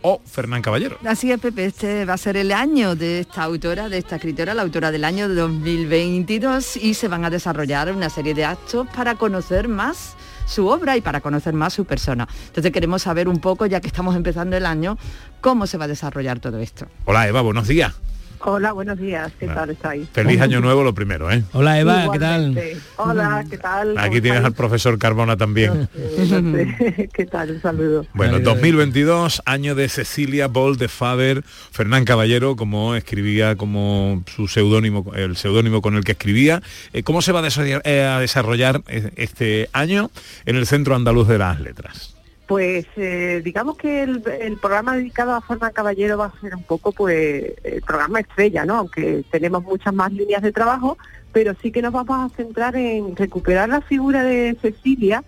o Fernán Caballero. Así es, Pepe, este va a ser el año de esta autora, de esta escritora, la autora del año de 2022 y se van a desarrollar una serie de actos para conocer más su obra y para conocer más su persona. Entonces queremos saber un poco, ya que estamos empezando el año, cómo se va a desarrollar todo esto. Hola Eva, buenos días. Hola, buenos días. ¿Qué tal estáis? Feliz año nuevo lo primero, ¿eh? Hola Eva, ¿qué tal? Igualmente. Hola, ¿qué tal? Aquí tienes al profesor Carbona también. ¿Qué tal? Un saludo. Bueno, 2022, año de Cecilia Ball de Faber, Fernán Caballero, como escribía, como su seudónimo, el seudónimo con el que escribía. Eh, ¿Cómo se va a desarrollar, eh, eh, este año en el Centro Andaluz de las Letras? Pues eh, digamos que el, programa dedicado a Fernán Caballero va a ser un poco pues el programa estrella, ¿no? Aunque tenemos muchas más líneas de trabajo, pero sí que nos vamos a centrar en recuperar la figura de Cecilia,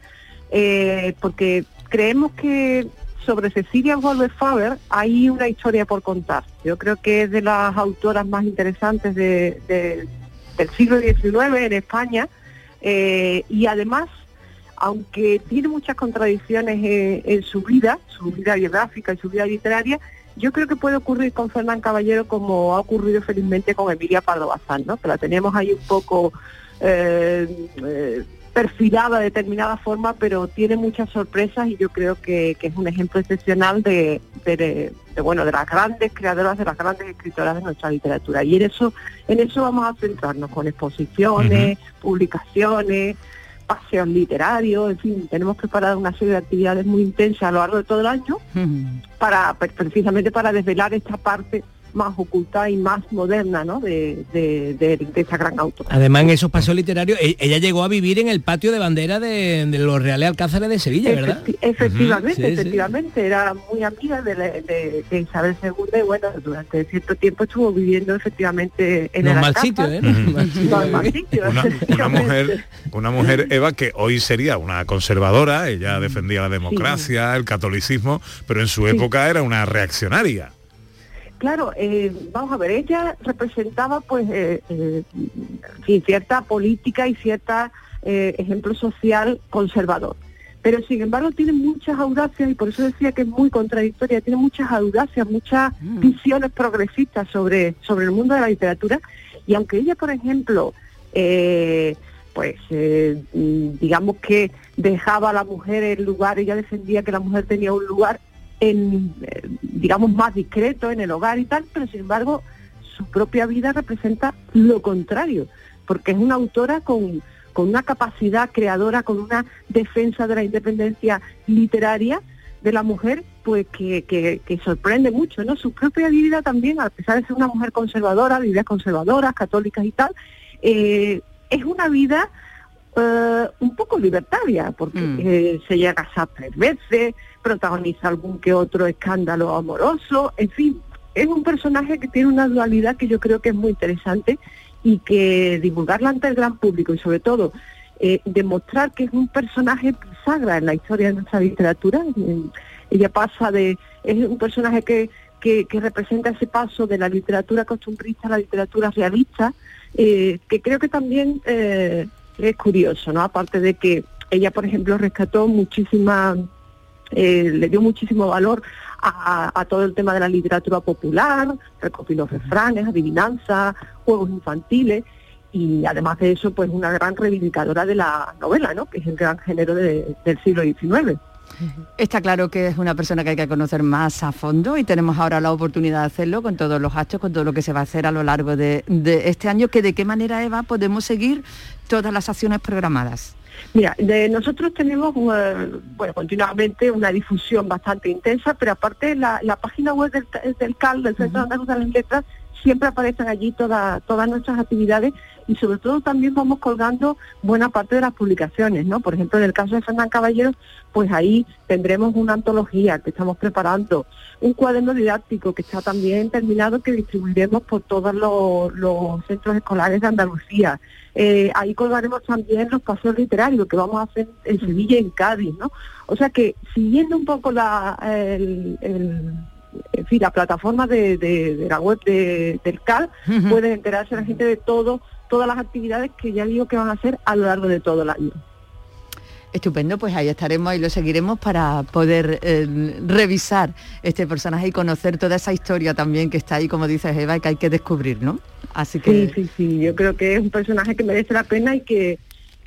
eh, porque creemos que sobre Cecilia Wolver Faber hay una historia por contar. Yo creo que es de las autoras más interesantes de- de- del siglo XIX en España eh, y además aunque tiene muchas contradicciones en, en su vida, su vida biográfica y su vida literaria, yo creo que puede ocurrir con Fernán Caballero como ha ocurrido felizmente con Emilia Pardo Bazán, ¿no? que la tenemos ahí un poco eh, eh, perfilada de determinada forma, pero tiene muchas sorpresas y yo creo que, que es un ejemplo excepcional de, de- de- de, bueno de las grandes creadoras, de las grandes escritoras de nuestra literatura. Y en eso, en eso vamos a centrarnos con exposiciones, publicaciones, paseos literarios, en fin, tenemos preparado una serie de actividades muy intensas a lo largo de todo el año para pre- precisamente para desvelar esta parte más oculta y más moderna ¿no? de, de, de- de esta gran autora. Además, en esos paseos literarios, e- ella llegó a vivir en el patio de bandera de, de los Reales Alcázares de Sevilla, ¿verdad? Efecti- efectivamente, sí. efectivamente, era muy amiga de, la- de- de Isabel II y bueno, durante cierto tiempo estuvo viviendo efectivamente en No el sitio, ¿eh? No en mal sitio, Una, mujer, una mujer, Eva, que hoy sería una conservadora, ella defendía la democracia, el catolicismo, pero en su época era una reaccionaria. Claro, eh, vamos a ver, ella representaba pues eh, eh, cierta política y cierta ejemplo social conservador. Pero sin embargo tiene muchas audacias y por eso decía que es muy contradictoria, tiene muchas audacias, muchas visiones progresistas sobre, sobre el mundo de la literatura. Y aunque ella, por ejemplo, pues eh, mm, digamos que dejaba a la mujer el lugar, ella defendía que la mujer tenía un lugar en, eh, digamos, más discreto en el hogar y tal, pero sin embargo su propia vida representa lo contrario, porque es una autora con, con una capacidad creadora, con una defensa de la independencia literaria de la mujer, pues que, que- que sorprende mucho, ¿no? Su propia vida también, a pesar de ser una mujer conservadora, de ideas conservadoras, católicas y tal, eh, es una vida eh, un poco libertaria, porque eh, se llega a casar tres veces, protagoniza algún que otro escándalo amoroso, en fin, es un personaje que tiene una dualidad que yo creo que es muy interesante y que divulgarla ante el gran público y sobre todo eh, demostrar que es un personaje bisagra en la historia de nuestra literatura. Eh, Ella pasa de, es un personaje que, que, que representa ese paso de la literatura costumbrista a la literatura realista, eh, que creo que también eh, es curioso, ¿no? Aparte de que ella, por ejemplo, rescató muchísima, eh, le dio muchísimo valor a, a todo el tema de la literatura popular, recopiló refranes, adivinanzas, juegos infantiles y además de eso, pues una gran reivindicadora de la novela, ¿no? Que es el gran género de- del siglo XIX. Está claro que es una persona que hay que conocer más a fondo y tenemos ahora la oportunidad de hacerlo con todos los actos, con todo lo que se va a hacer a lo largo de, de este año, que de qué manera, Eva, podemos seguir todas las acciones programadas. Mira, de nosotros tenemos eh, bueno, continuamente una difusión bastante intensa, pero aparte la, la página web del, del CAL, del Centro Andaluz de las Letras, siempre aparecen allí toda- todas nuestras actividades y sobre todo también vamos colgando buena parte de las publicaciones, ¿no? Por ejemplo, en el caso de Fernán Caballero, pues ahí tendremos una antología que estamos preparando, un cuaderno didáctico que está también terminado que distribuiremos por todos los, los centros escolares de Andalucía. Eh, ahí colgaremos también los paseos literarios que vamos a hacer en Sevilla y en Cádiz, ¿no? O sea que siguiendo un poco la, el- el- en fin, la plataforma de, de- de la web de- del CAL, Ujú. puede enterarse la gente de todo, todas las actividades que ya digo que van a hacer a lo largo de todo el año. Estupendo, pues ahí estaremos y lo seguiremos para poder eh, revisar este personaje y conocer toda esa historia también que está ahí, como dices Eva, y que hay que descubrir, ¿no? Así que Sí, sí, sí, yo creo que es un personaje que merece la pena y que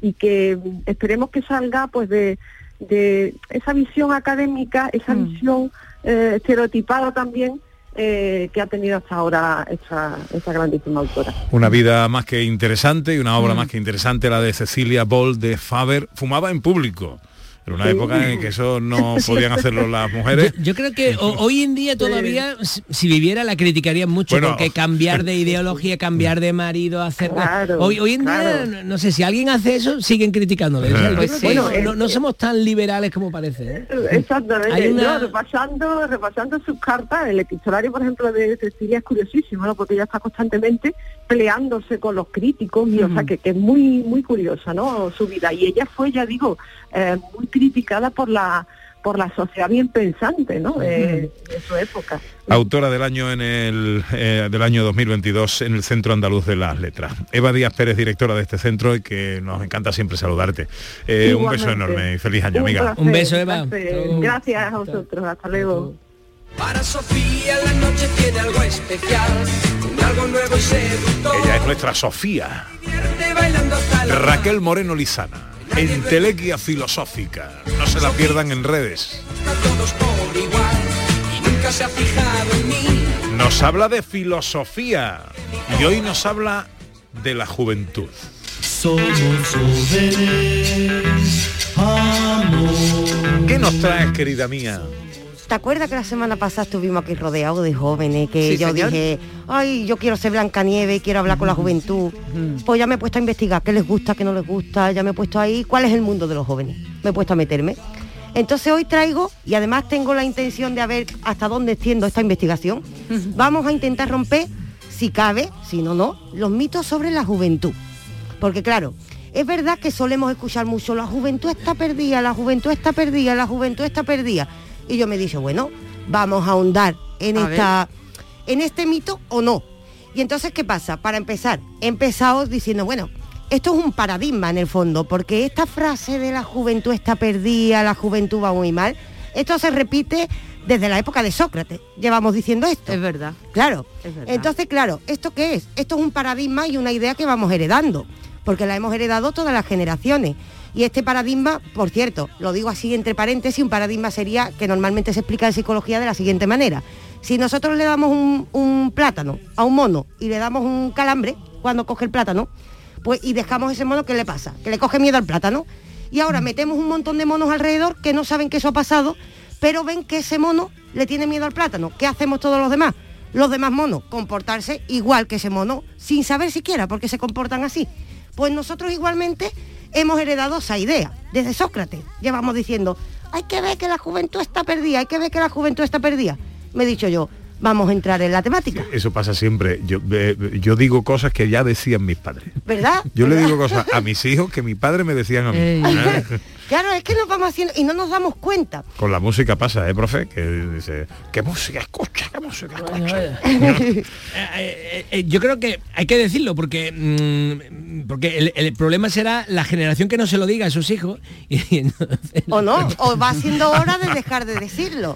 y que mm, esperemos que salga pues de, de esa visión académica, esa visión eh, estereotipada también eh, que ha tenido hasta ahora esta, esta grandísima autora. Una vida más que interesante y una obra más que interesante, la de Cecilia Boll de Faber. Fumaba en público. Era una Sí. época en que eso no podían hacerlo las mujeres. Yo creo que ho- hoy en día todavía, si- si viviera, la criticarían mucho, Bueno. porque cambiar de ideología, cambiar de marido, hacer... Claro, hoy, hoy en día, claro. no, no sé, si alguien hace eso, siguen criticándole. Pues sí. Bueno, no, eh, no somos tan liberales como parece. ¿eh? Exactamente. Hay una- No, repasando, repasando sus cartas, el epistolario, por ejemplo, de Cecilia es curiosísimo, ¿no? Porque ella está constantemente peleándose con los críticos y, o sea, que, que es muy, muy curiosa, ¿no? Su vida. Y ella fue, ya digo, eh, muy criticada por la por la sociedad bien pensante, ¿no? Eh, de su época. Autora del año en el eh, del año 2022 en el Centro Andaluz de las Letras. Eva Díaz Pérez, directora de este centro y que nos encanta siempre saludarte. Eh, un beso enorme y feliz año, Un amiga. placer, placer. Gracias a vosotros. Hasta luego. Para Sofía la noche tiene algo especial, un algo nuevo y seductor. Ella es nuestra Sofía. Raquel Moreno Lizana. Entelequia filosófica. No se la pierdan en redes. Nos habla de filosofía y hoy nos habla de la juventud. ¿Qué nos traes, querida mía? ¿Te acuerdas que la semana pasada estuvimos aquí rodeados de jóvenes? Que Sí, yo señor. dije, ay, yo quiero ser Blancanieves, quiero hablar con la juventud. Pues ya me he puesto a investigar qué les gusta, qué no les gusta, ya me he puesto ahí cuál es el mundo de los jóvenes. Me he puesto a meterme. Entonces hoy traigo, y además tengo la intención de ver hasta dónde extiendo esta investigación, vamos a intentar romper, si cabe, si no, no, los mitos sobre la juventud. Porque claro, es verdad que solemos escuchar mucho, la juventud está perdida, la juventud está perdida, la juventud está perdida. Y yo me dije, bueno, vamos a ahondar en A esta en este mito o no. Y entonces, ¿qué pasa? Para empezar, he empezado diciendo, bueno, esto es un paradigma en el fondo, porque esta frase de la juventud está perdida, la juventud va muy mal, esto se repite desde la época de Sócrates. Llevamos diciendo esto. Es verdad. Claro. Es verdad. Entonces, claro, ¿esto qué es? Esto es un paradigma y una idea que vamos heredando, porque la hemos heredado todas las generaciones. Y este paradigma, por cierto, lo digo así entre paréntesis, un paradigma sería que normalmente se explica en psicología de la siguiente manera. Si nosotros le damos un, un plátano a un mono y le damos un calambre cuando coge el plátano, pues y dejamos ese mono, ¿qué le pasa? Que le coge miedo al plátano. Y ahora metemos un montón de monos alrededor que no saben que eso ha pasado, pero ven que ese mono le tiene miedo al plátano. ¿Qué hacemos todos los demás? Los demás monos, comportarse igual que ese mono, sin saber siquiera por qué se comportan así. Pues nosotros igualmente hemos heredado esa idea. Desde Sócrates llevamos diciendo, hay que ver que la juventud está perdida, hay que ver que la juventud está perdida. Me he dicho yo, vamos a entrar en la temática, Eso pasa siempre. Yo, eh, yo digo cosas que ya decían mis padres. ¿verdad? Yo le digo cosas a mis hijos que mi padre me decían a mí. ¿eh? Claro, es que nos vamos haciendo y no nos damos cuenta. Con la música pasa, ¿eh, profe? Que dice, ¿qué música escucha? ¿Qué música escucha? Eh, eh, yo creo que hay que decirlo porque mm, porque el, el problema será la generación que no se lo diga a sus hijos y, y entonces- O no, o va siendo hora de dejar de decirlo.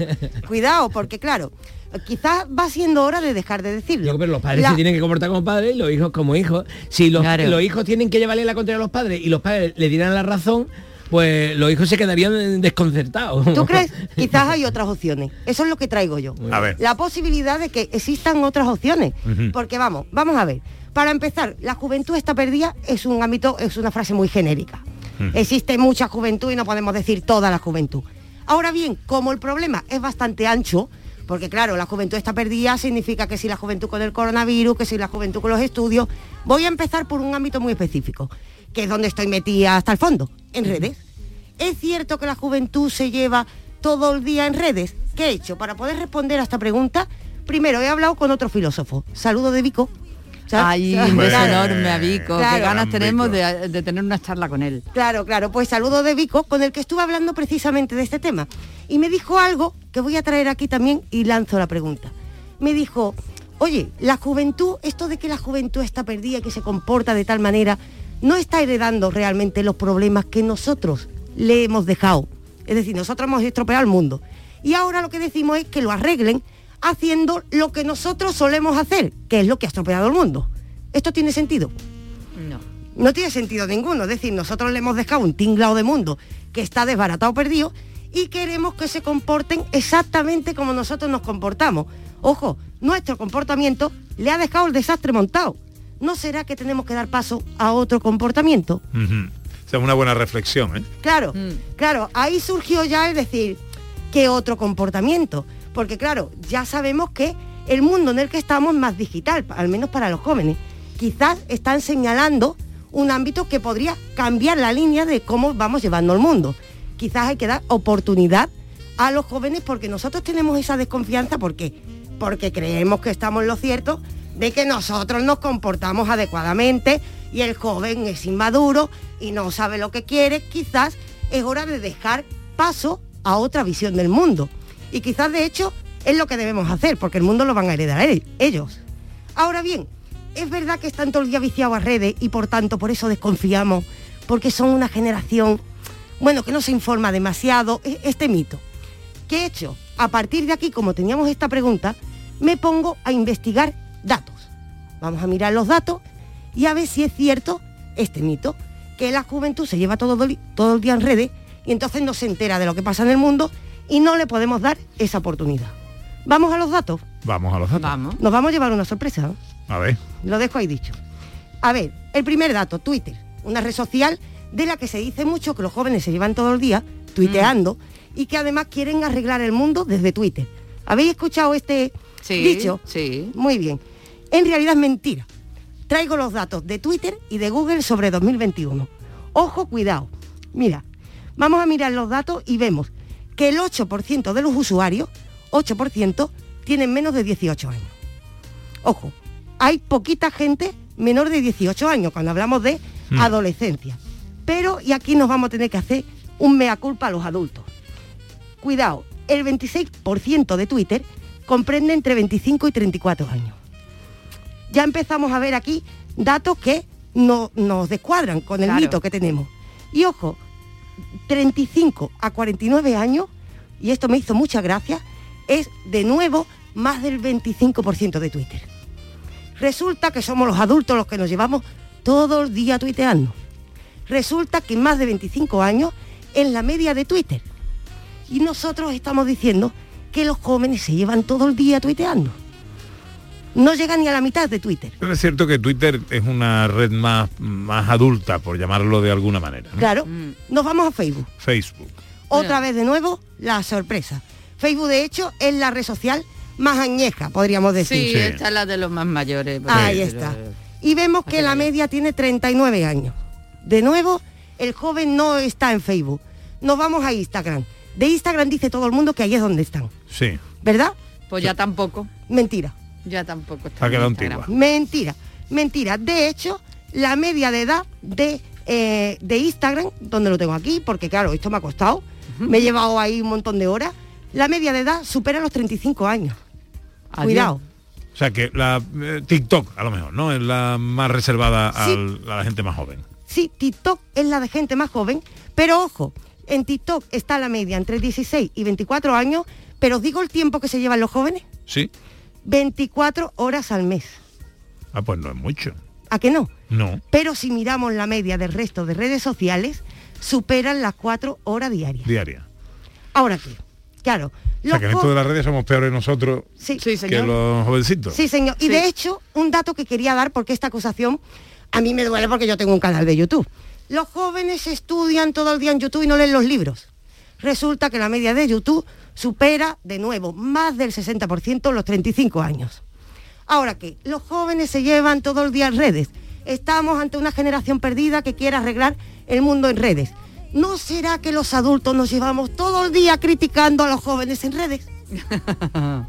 Cuidado, porque claro, quizás va siendo hora de dejar de decirlo. Yo, pero los padres La- se tienen que comportar como padres y los hijos como hijos. Si los, Claro. los hijos tienen que llevarle la contraria a los padres y los padres le dieran la razón, pues los hijos se quedarían desconcertados. ¿Tú crees? Quizás hay otras opciones. Eso es lo que traigo yo. A ver. La posibilidad de que existan otras opciones. Porque vamos, vamos a ver. Para empezar, la juventud está perdida es un ámbito, es una frase muy genérica. Existe mucha juventud y no podemos decir toda la juventud. Ahora bien, como el problema es bastante ancho, porque claro, la juventud está perdida significa que si la juventud con el coronavirus, que si la juventud con los estudios, voy a empezar por un ámbito muy específico, que es donde estoy metida hasta el fondo, en redes. ¿Es cierto que la juventud se lleva todo el día en redes? ¿Qué he hecho? Para poder responder a esta pregunta, primero he hablado con otro filósofo. Saludo de Vico. Ay, un beso enorme a Vico. Claro. Qué ganas tenemos de, de tener una charla con él. Claro, claro, pues saludo de Vico, con el que estuve hablando precisamente de este tema. Y me dijo algo que voy a traer aquí también y lanzo la pregunta. Me dijo, oye, la juventud, esto de que la juventud está perdida, que se comporta de tal manera, no está heredando realmente los problemas que nosotros le hemos dejado. Es decir, nosotros hemos estropeado el mundo. Y ahora lo que decimos es que lo arreglen haciendo lo que nosotros solemos hacer, que es lo que ha estropeado el mundo. ¿Esto tiene sentido? No. No tiene sentido ninguno. Es decir, nosotros le hemos dejado un tinglado de mundo que está desbaratado, perdido, y queremos que se comporten exactamente como nosotros nos comportamos. Ojo, nuestro comportamiento le ha dejado el desastre montado. ¿No será que tenemos que dar paso a otro comportamiento? Es una buena reflexión, ¿eh? Claro, claro, ahí surgió ya el decir, ¿qué otro comportamiento? Porque claro, ya sabemos que el mundo en el que estamos es más digital, al menos para los jóvenes. Quizás están señalando un ámbito que podría cambiar la línea de cómo vamos llevando el mundo. Quizás hay que dar oportunidad a los jóvenes porque nosotros tenemos esa desconfianza, ¿por qué? Porque creemos que estamos en lo cierto de que nosotros nos comportamos adecuadamente y el joven es inmaduro y no sabe lo que quiere, quizás es hora de dejar paso a otra visión del mundo. Y quizás de hecho es lo que debemos hacer, porque el mundo lo van a heredar e- ellos. Ahora bien, es verdad que están todo el día viciados a redes y por tanto por eso desconfiamos, porque son una generación, bueno, que no se informa demasiado, e- este mito. ¿Qué he hecho? A partir de aquí, como teníamos esta pregunta, me pongo a investigar datos. Vamos a mirar los datos y a ver si es cierto este mito, que la juventud se lleva todo, todo el día en redes y entonces no se entera de lo que pasa en el mundo y no le podemos dar esa oportunidad. Vamos a los datos. Vamos a los datos. Nos vamos a llevar una sorpresa. ¿no? A ver. Lo dejo ahí dicho. A ver, el primer dato, Twitter, una red social de la que se dice mucho que los jóvenes se llevan todo el día tuiteando y que además quieren arreglar el mundo desde Twitter. ¿Habéis escuchado este Sí, dicho? sí. Muy bien. En realidad es mentira. Traigo los datos de Twitter y de Google sobre 2021. Ojo, cuidado. Mira, vamos a mirar los datos y vemos que el 8% de los usuarios, 8%, tienen menos de 18 años. Ojo, hay poquita gente menor de 18 años cuando hablamos de Mm. adolescencia. Pero, y aquí nos vamos a tener que hacer un mea culpa a los adultos. Cuidado, el 26% de Twitter comprende entre 25 y 34 años. Ya empezamos a ver aquí datos que no, nos descuadran con el Claro. mito que tenemos. Y ojo, 35 a 49 años, y esto me hizo mucha gracia, es de nuevo más del 25% de Twitter. Resulta que somos los adultos los que nos llevamos todo el día tuiteando. Resulta que más de 25 años es la media de Twitter. Y nosotros estamos diciendo que los jóvenes se llevan todo el día tuiteando. No llega ni a la mitad de Twitter. Pero es cierto que Twitter es una red más, más adulta, por llamarlo de alguna manera. ¿no? Claro, nos vamos a Facebook. Facebook. Otra vez de nuevo, la sorpresa. Facebook, de hecho, es la red social más añeja, podríamos decir. Sí, esta es la de los más mayores. Ahí está. Y vemos que la media tiene 39 años. De nuevo, el joven no está en Facebook. Nos vamos a Instagram. De Instagram dice todo el mundo que ahí es donde están. Sí. ¿Verdad? Pues ya tampoco. Mentira. Ya tampoco está. Ha en quedado Instagram. antigua. Mentira. Mentira. De hecho, la media de edad de, eh, de Instagram, donde lo tengo aquí, porque claro, esto me ha costado, me he llevado ahí un montón de horas, la media de edad supera los 35 años. Cuidado. O sea que la eh, TikTok, a lo mejor, ¿no? Es la más reservada al- a la gente más joven. Sí, TikTok es la de gente más joven, pero ojo, en TikTok está la media entre 16 y 24 años, pero os digo el tiempo que se llevan los jóvenes, ¿Sí? 24 horas al mes. Ah, pues no es mucho. ¿A que no? No. Pero si miramos la media del resto de redes sociales, superan las 4 horas diarias. Diaria. Ahora qué, claro. O sea los que en esto de las redes somos peores nosotros Sí, que señor. los jovencitos. Sí, señor. Y de hecho, un dato que quería dar, porque esta acusación a mí me duele porque yo tengo un canal de YouTube. Los jóvenes estudian todo el día en YouTube y no leen los libros. Resulta que la media de YouTube supera, de nuevo, más del 60% los 35 años. Ahora que los jóvenes se llevan todo el día en redes. Estamos ante una generación perdida que quiere arreglar el mundo en redes. ¿No será que los adultos nos llevamos todo el día criticando a los jóvenes en redes?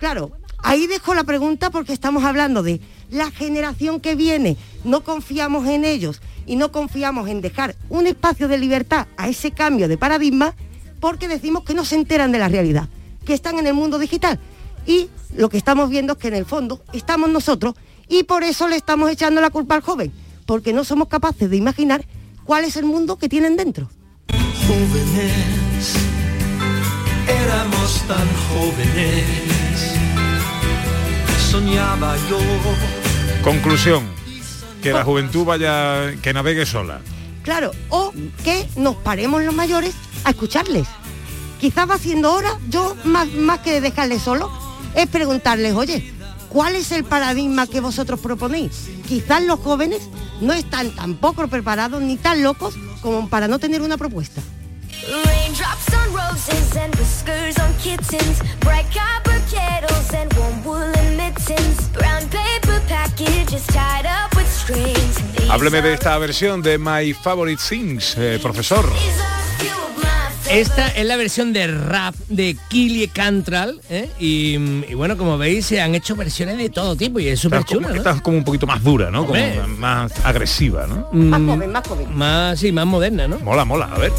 Claro, ahí dejo la pregunta porque estamos hablando de la generación que viene. No confiamos en ellos y no confiamos en dejar un espacio de libertad a ese cambio de paradigma porque decimos que no se enteran de la realidad, que están en el mundo digital. Y lo que estamos viendo es que en el fondo estamos nosotros y por eso le estamos echando la culpa al joven, porque no somos capaces de imaginar cuál es el mundo que tienen dentro. Jóvenes, éramos tan jóvenes, soñaba yo. Conclusión. Que la juventud vaya, que navegue sola. Claro, o que nos paremos los mayores a escucharles. Quizás va siendo hora, yo más, más que dejarles solo, es preguntarles, oye, ¿cuál es el paradigma que vosotros proponéis? Quizás los jóvenes no están tampoco preparados ni tan locos como para no tener una propuesta. Raindrops on roses and whiskers on kittens. Bright copper kettles and warm woolen mittens. Brown paper packages tied up with strings. These Hábleme de esta versión de My Favorite Things, eh, profesor. Esta es la versión de rap de Killy Cantral ¿eh? y, y bueno, como veis se han hecho versiones de todo tipo y es súper chula, ¿no? esta es como un poquito más dura, ¿no? Como más agresiva, ¿no? Más Mm, joven, más joven. Más, sí, más moderna, ¿no? Mola, mola, a ver.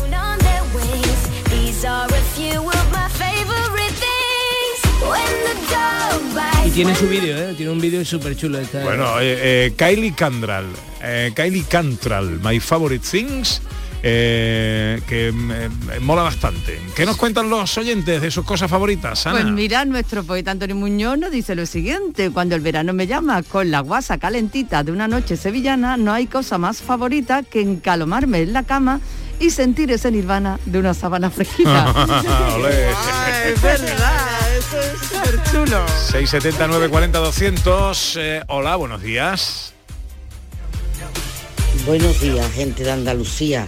Y tiene su vídeo, ¿eh? Tiene un vídeo súper chulo. esta- Bueno, eh, eh, Kylie Cantral, eh, Kylie Cantral, My Favorite Things, eh, que me- me mola bastante. ¿Qué nos cuentan los oyentes de sus cosas favoritas, Ana? Pues mira, nuestro poeta Antonio Muñoz nos dice lo siguiente, cuando el verano me llama con la guasa calentita de una noche sevillana, no hay cosa más favorita que encalomarme en la cama y sentir ese nirvana de una sábana fresquita. Olé. es verdad, eso es súper chulo. 679 40 200 eh, hola, buenos días. Buenos días, gente de Andalucía.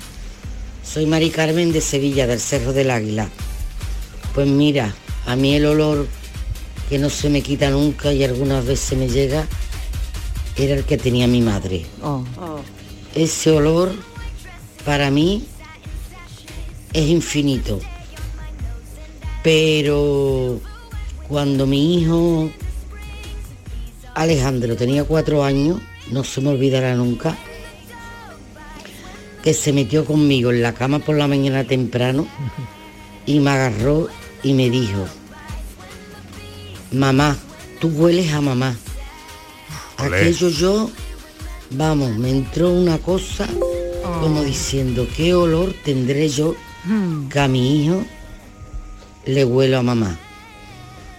Soy Mari Carmen de Sevilla, del Cerro del Águila. Pues mira, a mí el olor que no se me quita nunca y algunas veces me llega era el que tenía mi madre. Oh. Ese olor para mí es infinito. Pero cuando mi hijo Alejandro tenía cuatro años, no se me olvidará nunca, que se metió conmigo en la cama por la mañana temprano y me agarró y me dijo, mamá, tú hueles a mamá. Olé. Aquello yo, vamos, me entró una cosa como diciendo, ¿qué olor tendré yo que a mi hijo le huelo a mamá?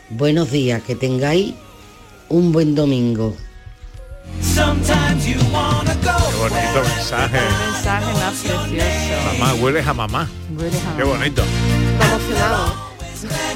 Buenos días, que tengáis un buen domingo. Sometimes you wanna go. Qué bonito mensaje. mensaje más precioso. Mamá, hueles a mamá. Hueles a Qué bonito.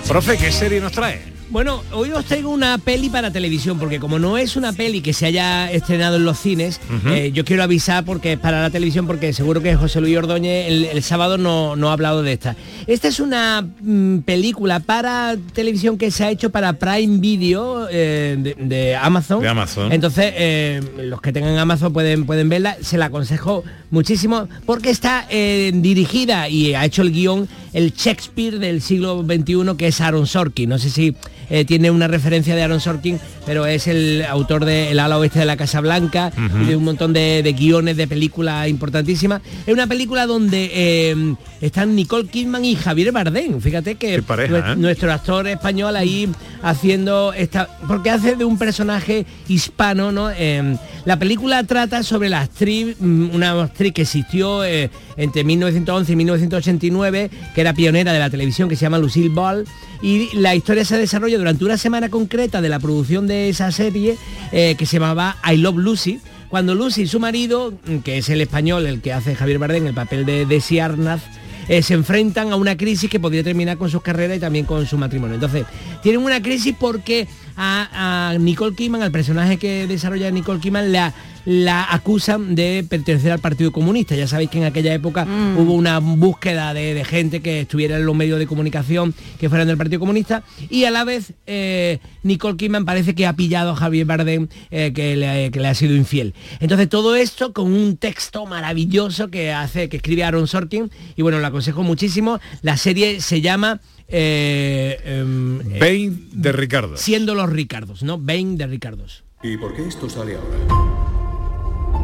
Profe, ¿qué serie nos trae? Bueno, hoy os traigo una peli para televisión, porque como no es una peli que se haya estrenado en los cines, eh, yo quiero avisar porque es para la televisión, porque seguro que José Luis Ordóñez el, el sábado no, no ha hablado de esta. Esta es una mm, película para televisión que se ha hecho para Prime Video eh, de, de Amazon. De Amazon. Entonces, eh, los que tengan Amazon pueden, pueden verla. Se la aconsejo muchísimo porque está dirigida y ha hecho el guion el Shakespeare del siglo XXI, que es Aaron Sorkin. No sé si eh, tiene una referencia de Aaron Sorkin, pero es el autor de El ala oeste de la Casa Blanca y de un montón de, de guiones de películas importantísimas. Es una película donde eh, están Nicole Kidman y Javier Bardem. Fíjate que pareja, ¿eh? nuestro actor español ahí haciendo esta porque hace de un personaje hispano no Eh, la película trata sobre la actriz mm, una actriz que existió entre 1911 y 1989 que era pionera de la televisión que se llama Lucille Ball y la historia se desarrolla durante una semana concreta de la producción de esa serie eh, que se llamaba I Love Lucy cuando Lucy y su marido, mm, que es el español, el que hace Javier Bardem, el papel de Desi Arnaz, eh, se enfrentan a una crisis que podría terminar con sus carreras y también con su matrimonio. Entonces, tienen una crisis porque a, a Nicole Kidman, al personaje que desarrolla Nicole Kidman, la, la acusan de pertenecer al Partido Comunista. Ya sabéis que en aquella época hubo una búsqueda de, de gente que estuviera en los medios de comunicación que fueran del Partido Comunista y a la vez eh, Nicole Kidman parece que ha pillado a Javier Bardem eh, que, le, que le ha sido infiel. Entonces todo esto con un texto maravilloso que hace, que escribe Aaron Sorkin y bueno, lo aconsejo muchísimo. La serie se llama eh, em, eh, Bane de Ricardo. Siendo los Ricardos, ¿no? Bane de Ricardos. ¿Y por qué esto sale ahora?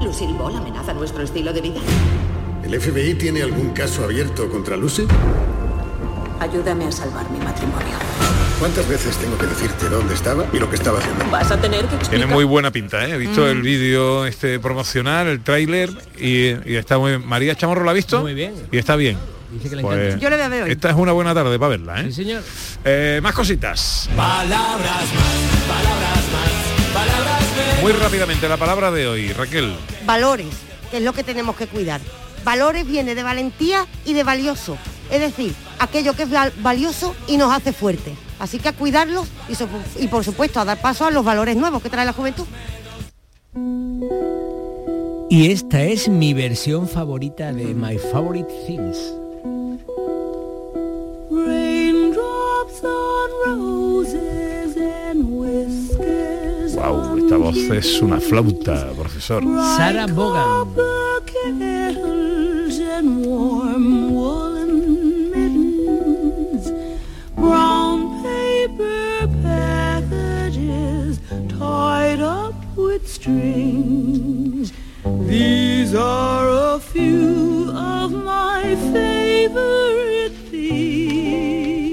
Lucille Ball amenaza nuestro estilo de vida. ¿El FBI tiene algún caso abierto contra Lucy? Ayúdame a salvar mi matrimonio. ¿Cuántas veces tengo que decirte dónde estaba y lo que estaba haciendo? Vas a tener que Tiene explicar. muy buena pinta, ¿eh? He visto Mm. el vídeo este promocional, el tráiler y, y está muy bien. María Chamorro la ha visto Muy bien. y está bien. Dice que le Pues, encanta. Yo le voy a ver hoy. Esta es una buena tarde para verla, ¿eh? Sí, señor. Eh, más cositas. Palabras más, palabras más, palabras menos. Muy rápidamente la palabra de hoy, Raquel. Valores, que es lo que tenemos que cuidar. Valores viene de valentía y de valioso. Es decir, aquello que es val- valioso y nos hace fuerte. Así que a cuidarlos y, so- y por supuesto a dar paso a los valores nuevos que trae la juventud. Y esta es mi versión favorita de My Favorite Things. Voz es una flauta, profesor. Sarah Vaughan. kettles and warm woolen mittens, brown paper packages tied up with strings. These are a few of my favorite things.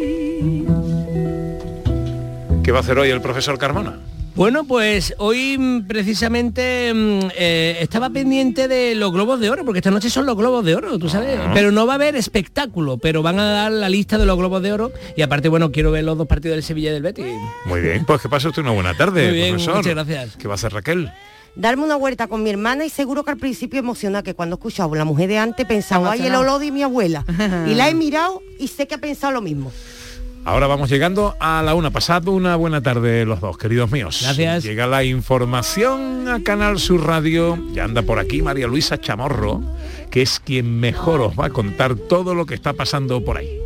¿Qué va a hacer hoy el profesor Carmona? Bueno, pues hoy mm, precisamente mm, eh, estaba pendiente de los globos de oro, porque esta noche son los globos de oro, tú sabes. Ah. Pero no va a haber espectáculo, pero van a dar la lista de los globos de oro. Y aparte, bueno, quiero ver los dos partidos del Sevilla y del Betis. Muy bien, pues que pase usted una buena tarde, Muy bien, profesor. muchas gracias. ¿Qué va a hacer Raquel? Darme una vuelta con mi hermana y seguro que al principio emociona que cuando escuchaba la mujer de antes pensaba, ay, el olor de mi abuela. y la he mirado y sé que ha pensado lo mismo. Ahora vamos llegando a la una. Pasad una buena tarde los dos, queridos míos. Gracias. Llega la información a Canal Sur Radio. Ya anda por aquí María Luisa Chamorro, que es quien mejor os va a contar todo lo que está pasando por ahí.